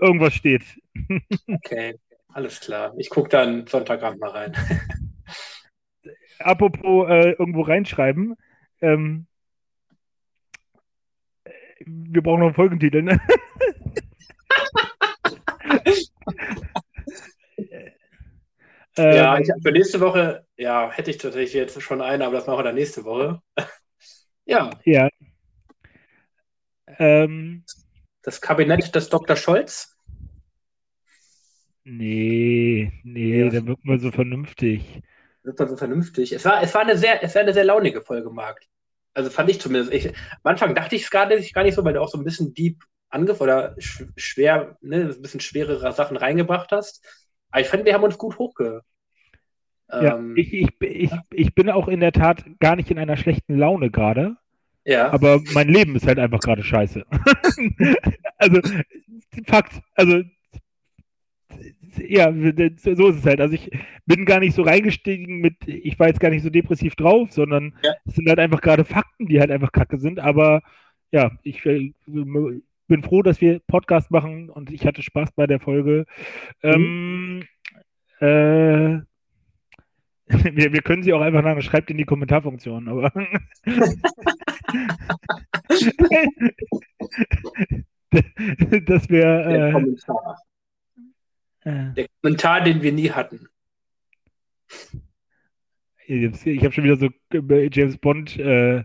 irgendwas steht. Okay, alles klar. Ich gucke dann Sonntagabend mal rein. Apropos äh, irgendwo reinschreiben. Ähm, wir brauchen noch einen Folgentitel, ne? Ja, Ähm, ich, für nächste Woche, ja, hätte ich tatsächlich jetzt schon eine, aber das machen wir dann nächste Woche. Ja, ja. Ähm, das Kabinett des Dr. Scholz. nee, nee, Ja. da wirkt man so vernünftig. Wird dann so vernünftig. Es war, es war eine sehr, es war eine sehr launige Folge, Marc. Also fand ich zumindest. Ich, am Anfang dachte ich es gar nicht, gar nicht so, weil du auch so ein bisschen deep angef oder sch schwer, ne, ein bisschen schwerere Sachen reingebracht hast. Aber ich fand, wir haben uns gut hochge. Ja, Ähm, ich, ich, ich, ich bin auch in der Tat gar nicht in einer schlechten Laune gerade. ja. Aber mein Leben ist halt einfach gerade scheiße. also, Fakt. Also, ja, so ist es halt. Also, ich bin gar nicht so reingestiegen mit, ich war jetzt gar nicht so depressiv drauf, sondern Ja. es sind halt einfach gerade Fakten, die halt einfach kacke sind. Aber ja, ich äh, bin froh, dass wir Podcast machen und ich hatte Spaß bei der Folge. Ähm, äh, wir, wir können sie auch einfach nachher schreibt in die Kommentarfunktion, aber das der wäre Kommentar. äh, äh, Der Kommentar, den wir nie hatten. ich habe schon wieder so äh, James Bond äh,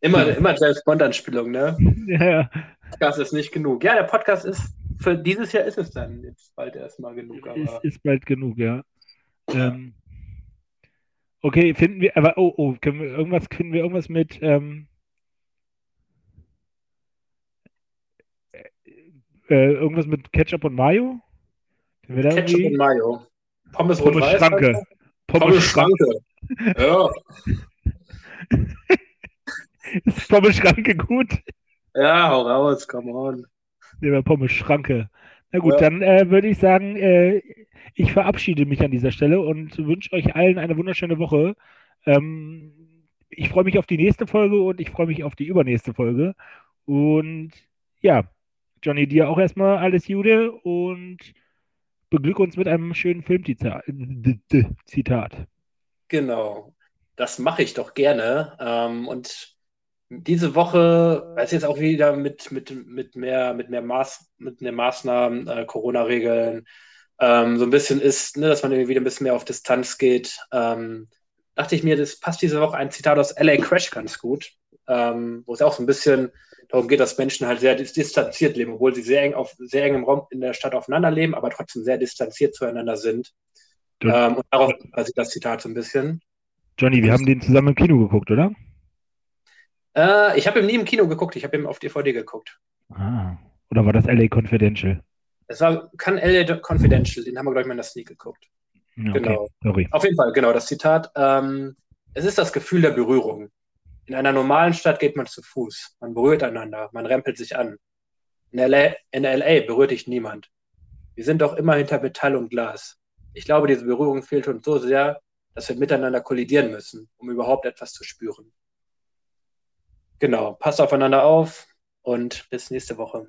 Immer, immer James Bond-Anspielung, ne? ja, Podcast ist nicht genug. Ja, der Podcast ist, für dieses Jahr ist es dann jetzt bald erstmal genug. ist, Aber ist bald genug, ja. Ähm, okay, finden wir, aber oh, oh, können wir irgendwas, finden wir irgendwas mit ähm, äh, irgendwas mit Ketchup und Mayo? Ketchup und Mayo. Pommes Pommes rot-weiß. Schranke. Pommes Pommes Schranke. Schranke. Ja, Ist Pommes Schranke gut? ja, hau raus, come on. Nehmen wir Pommes Schranke. Na gut, Ja. dann äh, würde ich sagen, äh, ich verabschiede mich an dieser Stelle und wünsche euch allen eine wunderschöne Woche. Ähm, ich freue mich auf die nächste Folge und ich freue mich auf die übernächste Folge. Und ja, Johnny, dir auch erstmal alles Gute und beglück uns mit einem schönen Filmzitat. Zitat. Genau. Das mache ich doch gerne. Ähm, und diese Woche, weiß jetzt auch wieder mit, mit, mit mehr, mit mehr Maß, mit mehr Maßnahmen, äh, Corona-Regeln, ähm, so ein bisschen ist, ne, dass man irgendwie wieder ein bisschen mehr auf Distanz geht. Ähm, dachte ich mir, das passt diese Woche ein Zitat aus LA Crash ganz gut, ähm, wo es auch so ein bisschen darum geht, dass Menschen halt sehr distanziert leben, obwohl sie sehr eng auf sehr engem Raum in der Stadt aufeinander leben, aber trotzdem sehr distanziert zueinander sind. Ähm, und darauf basiert das Zitat so ein bisschen. Johnny, wir haben den zusammen im Kino geguckt, oder? Äh, ich habe ihn nie im Kino geguckt, ich habe ihn auf DVD geguckt. Ah. Oder war das LA Confidential? Es war, kann LA Confidential, den haben wir, glaube ich, mal in der Sneak geguckt. Okay, genau. Sorry. Auf jeden Fall, genau, das Zitat. Ähm, es ist das Gefühl der Berührung. In einer normalen Stadt geht man zu Fuß. Man berührt einander, man rempelt sich an. In LA, in LA berührt dich niemand. Wir sind doch immer hinter Metall und Glas. Ich glaube, diese Berührung fehlt uns so sehr, dass wir miteinander kollidieren müssen, um überhaupt etwas zu spüren. Genau, passt aufeinander auf und bis nächste Woche.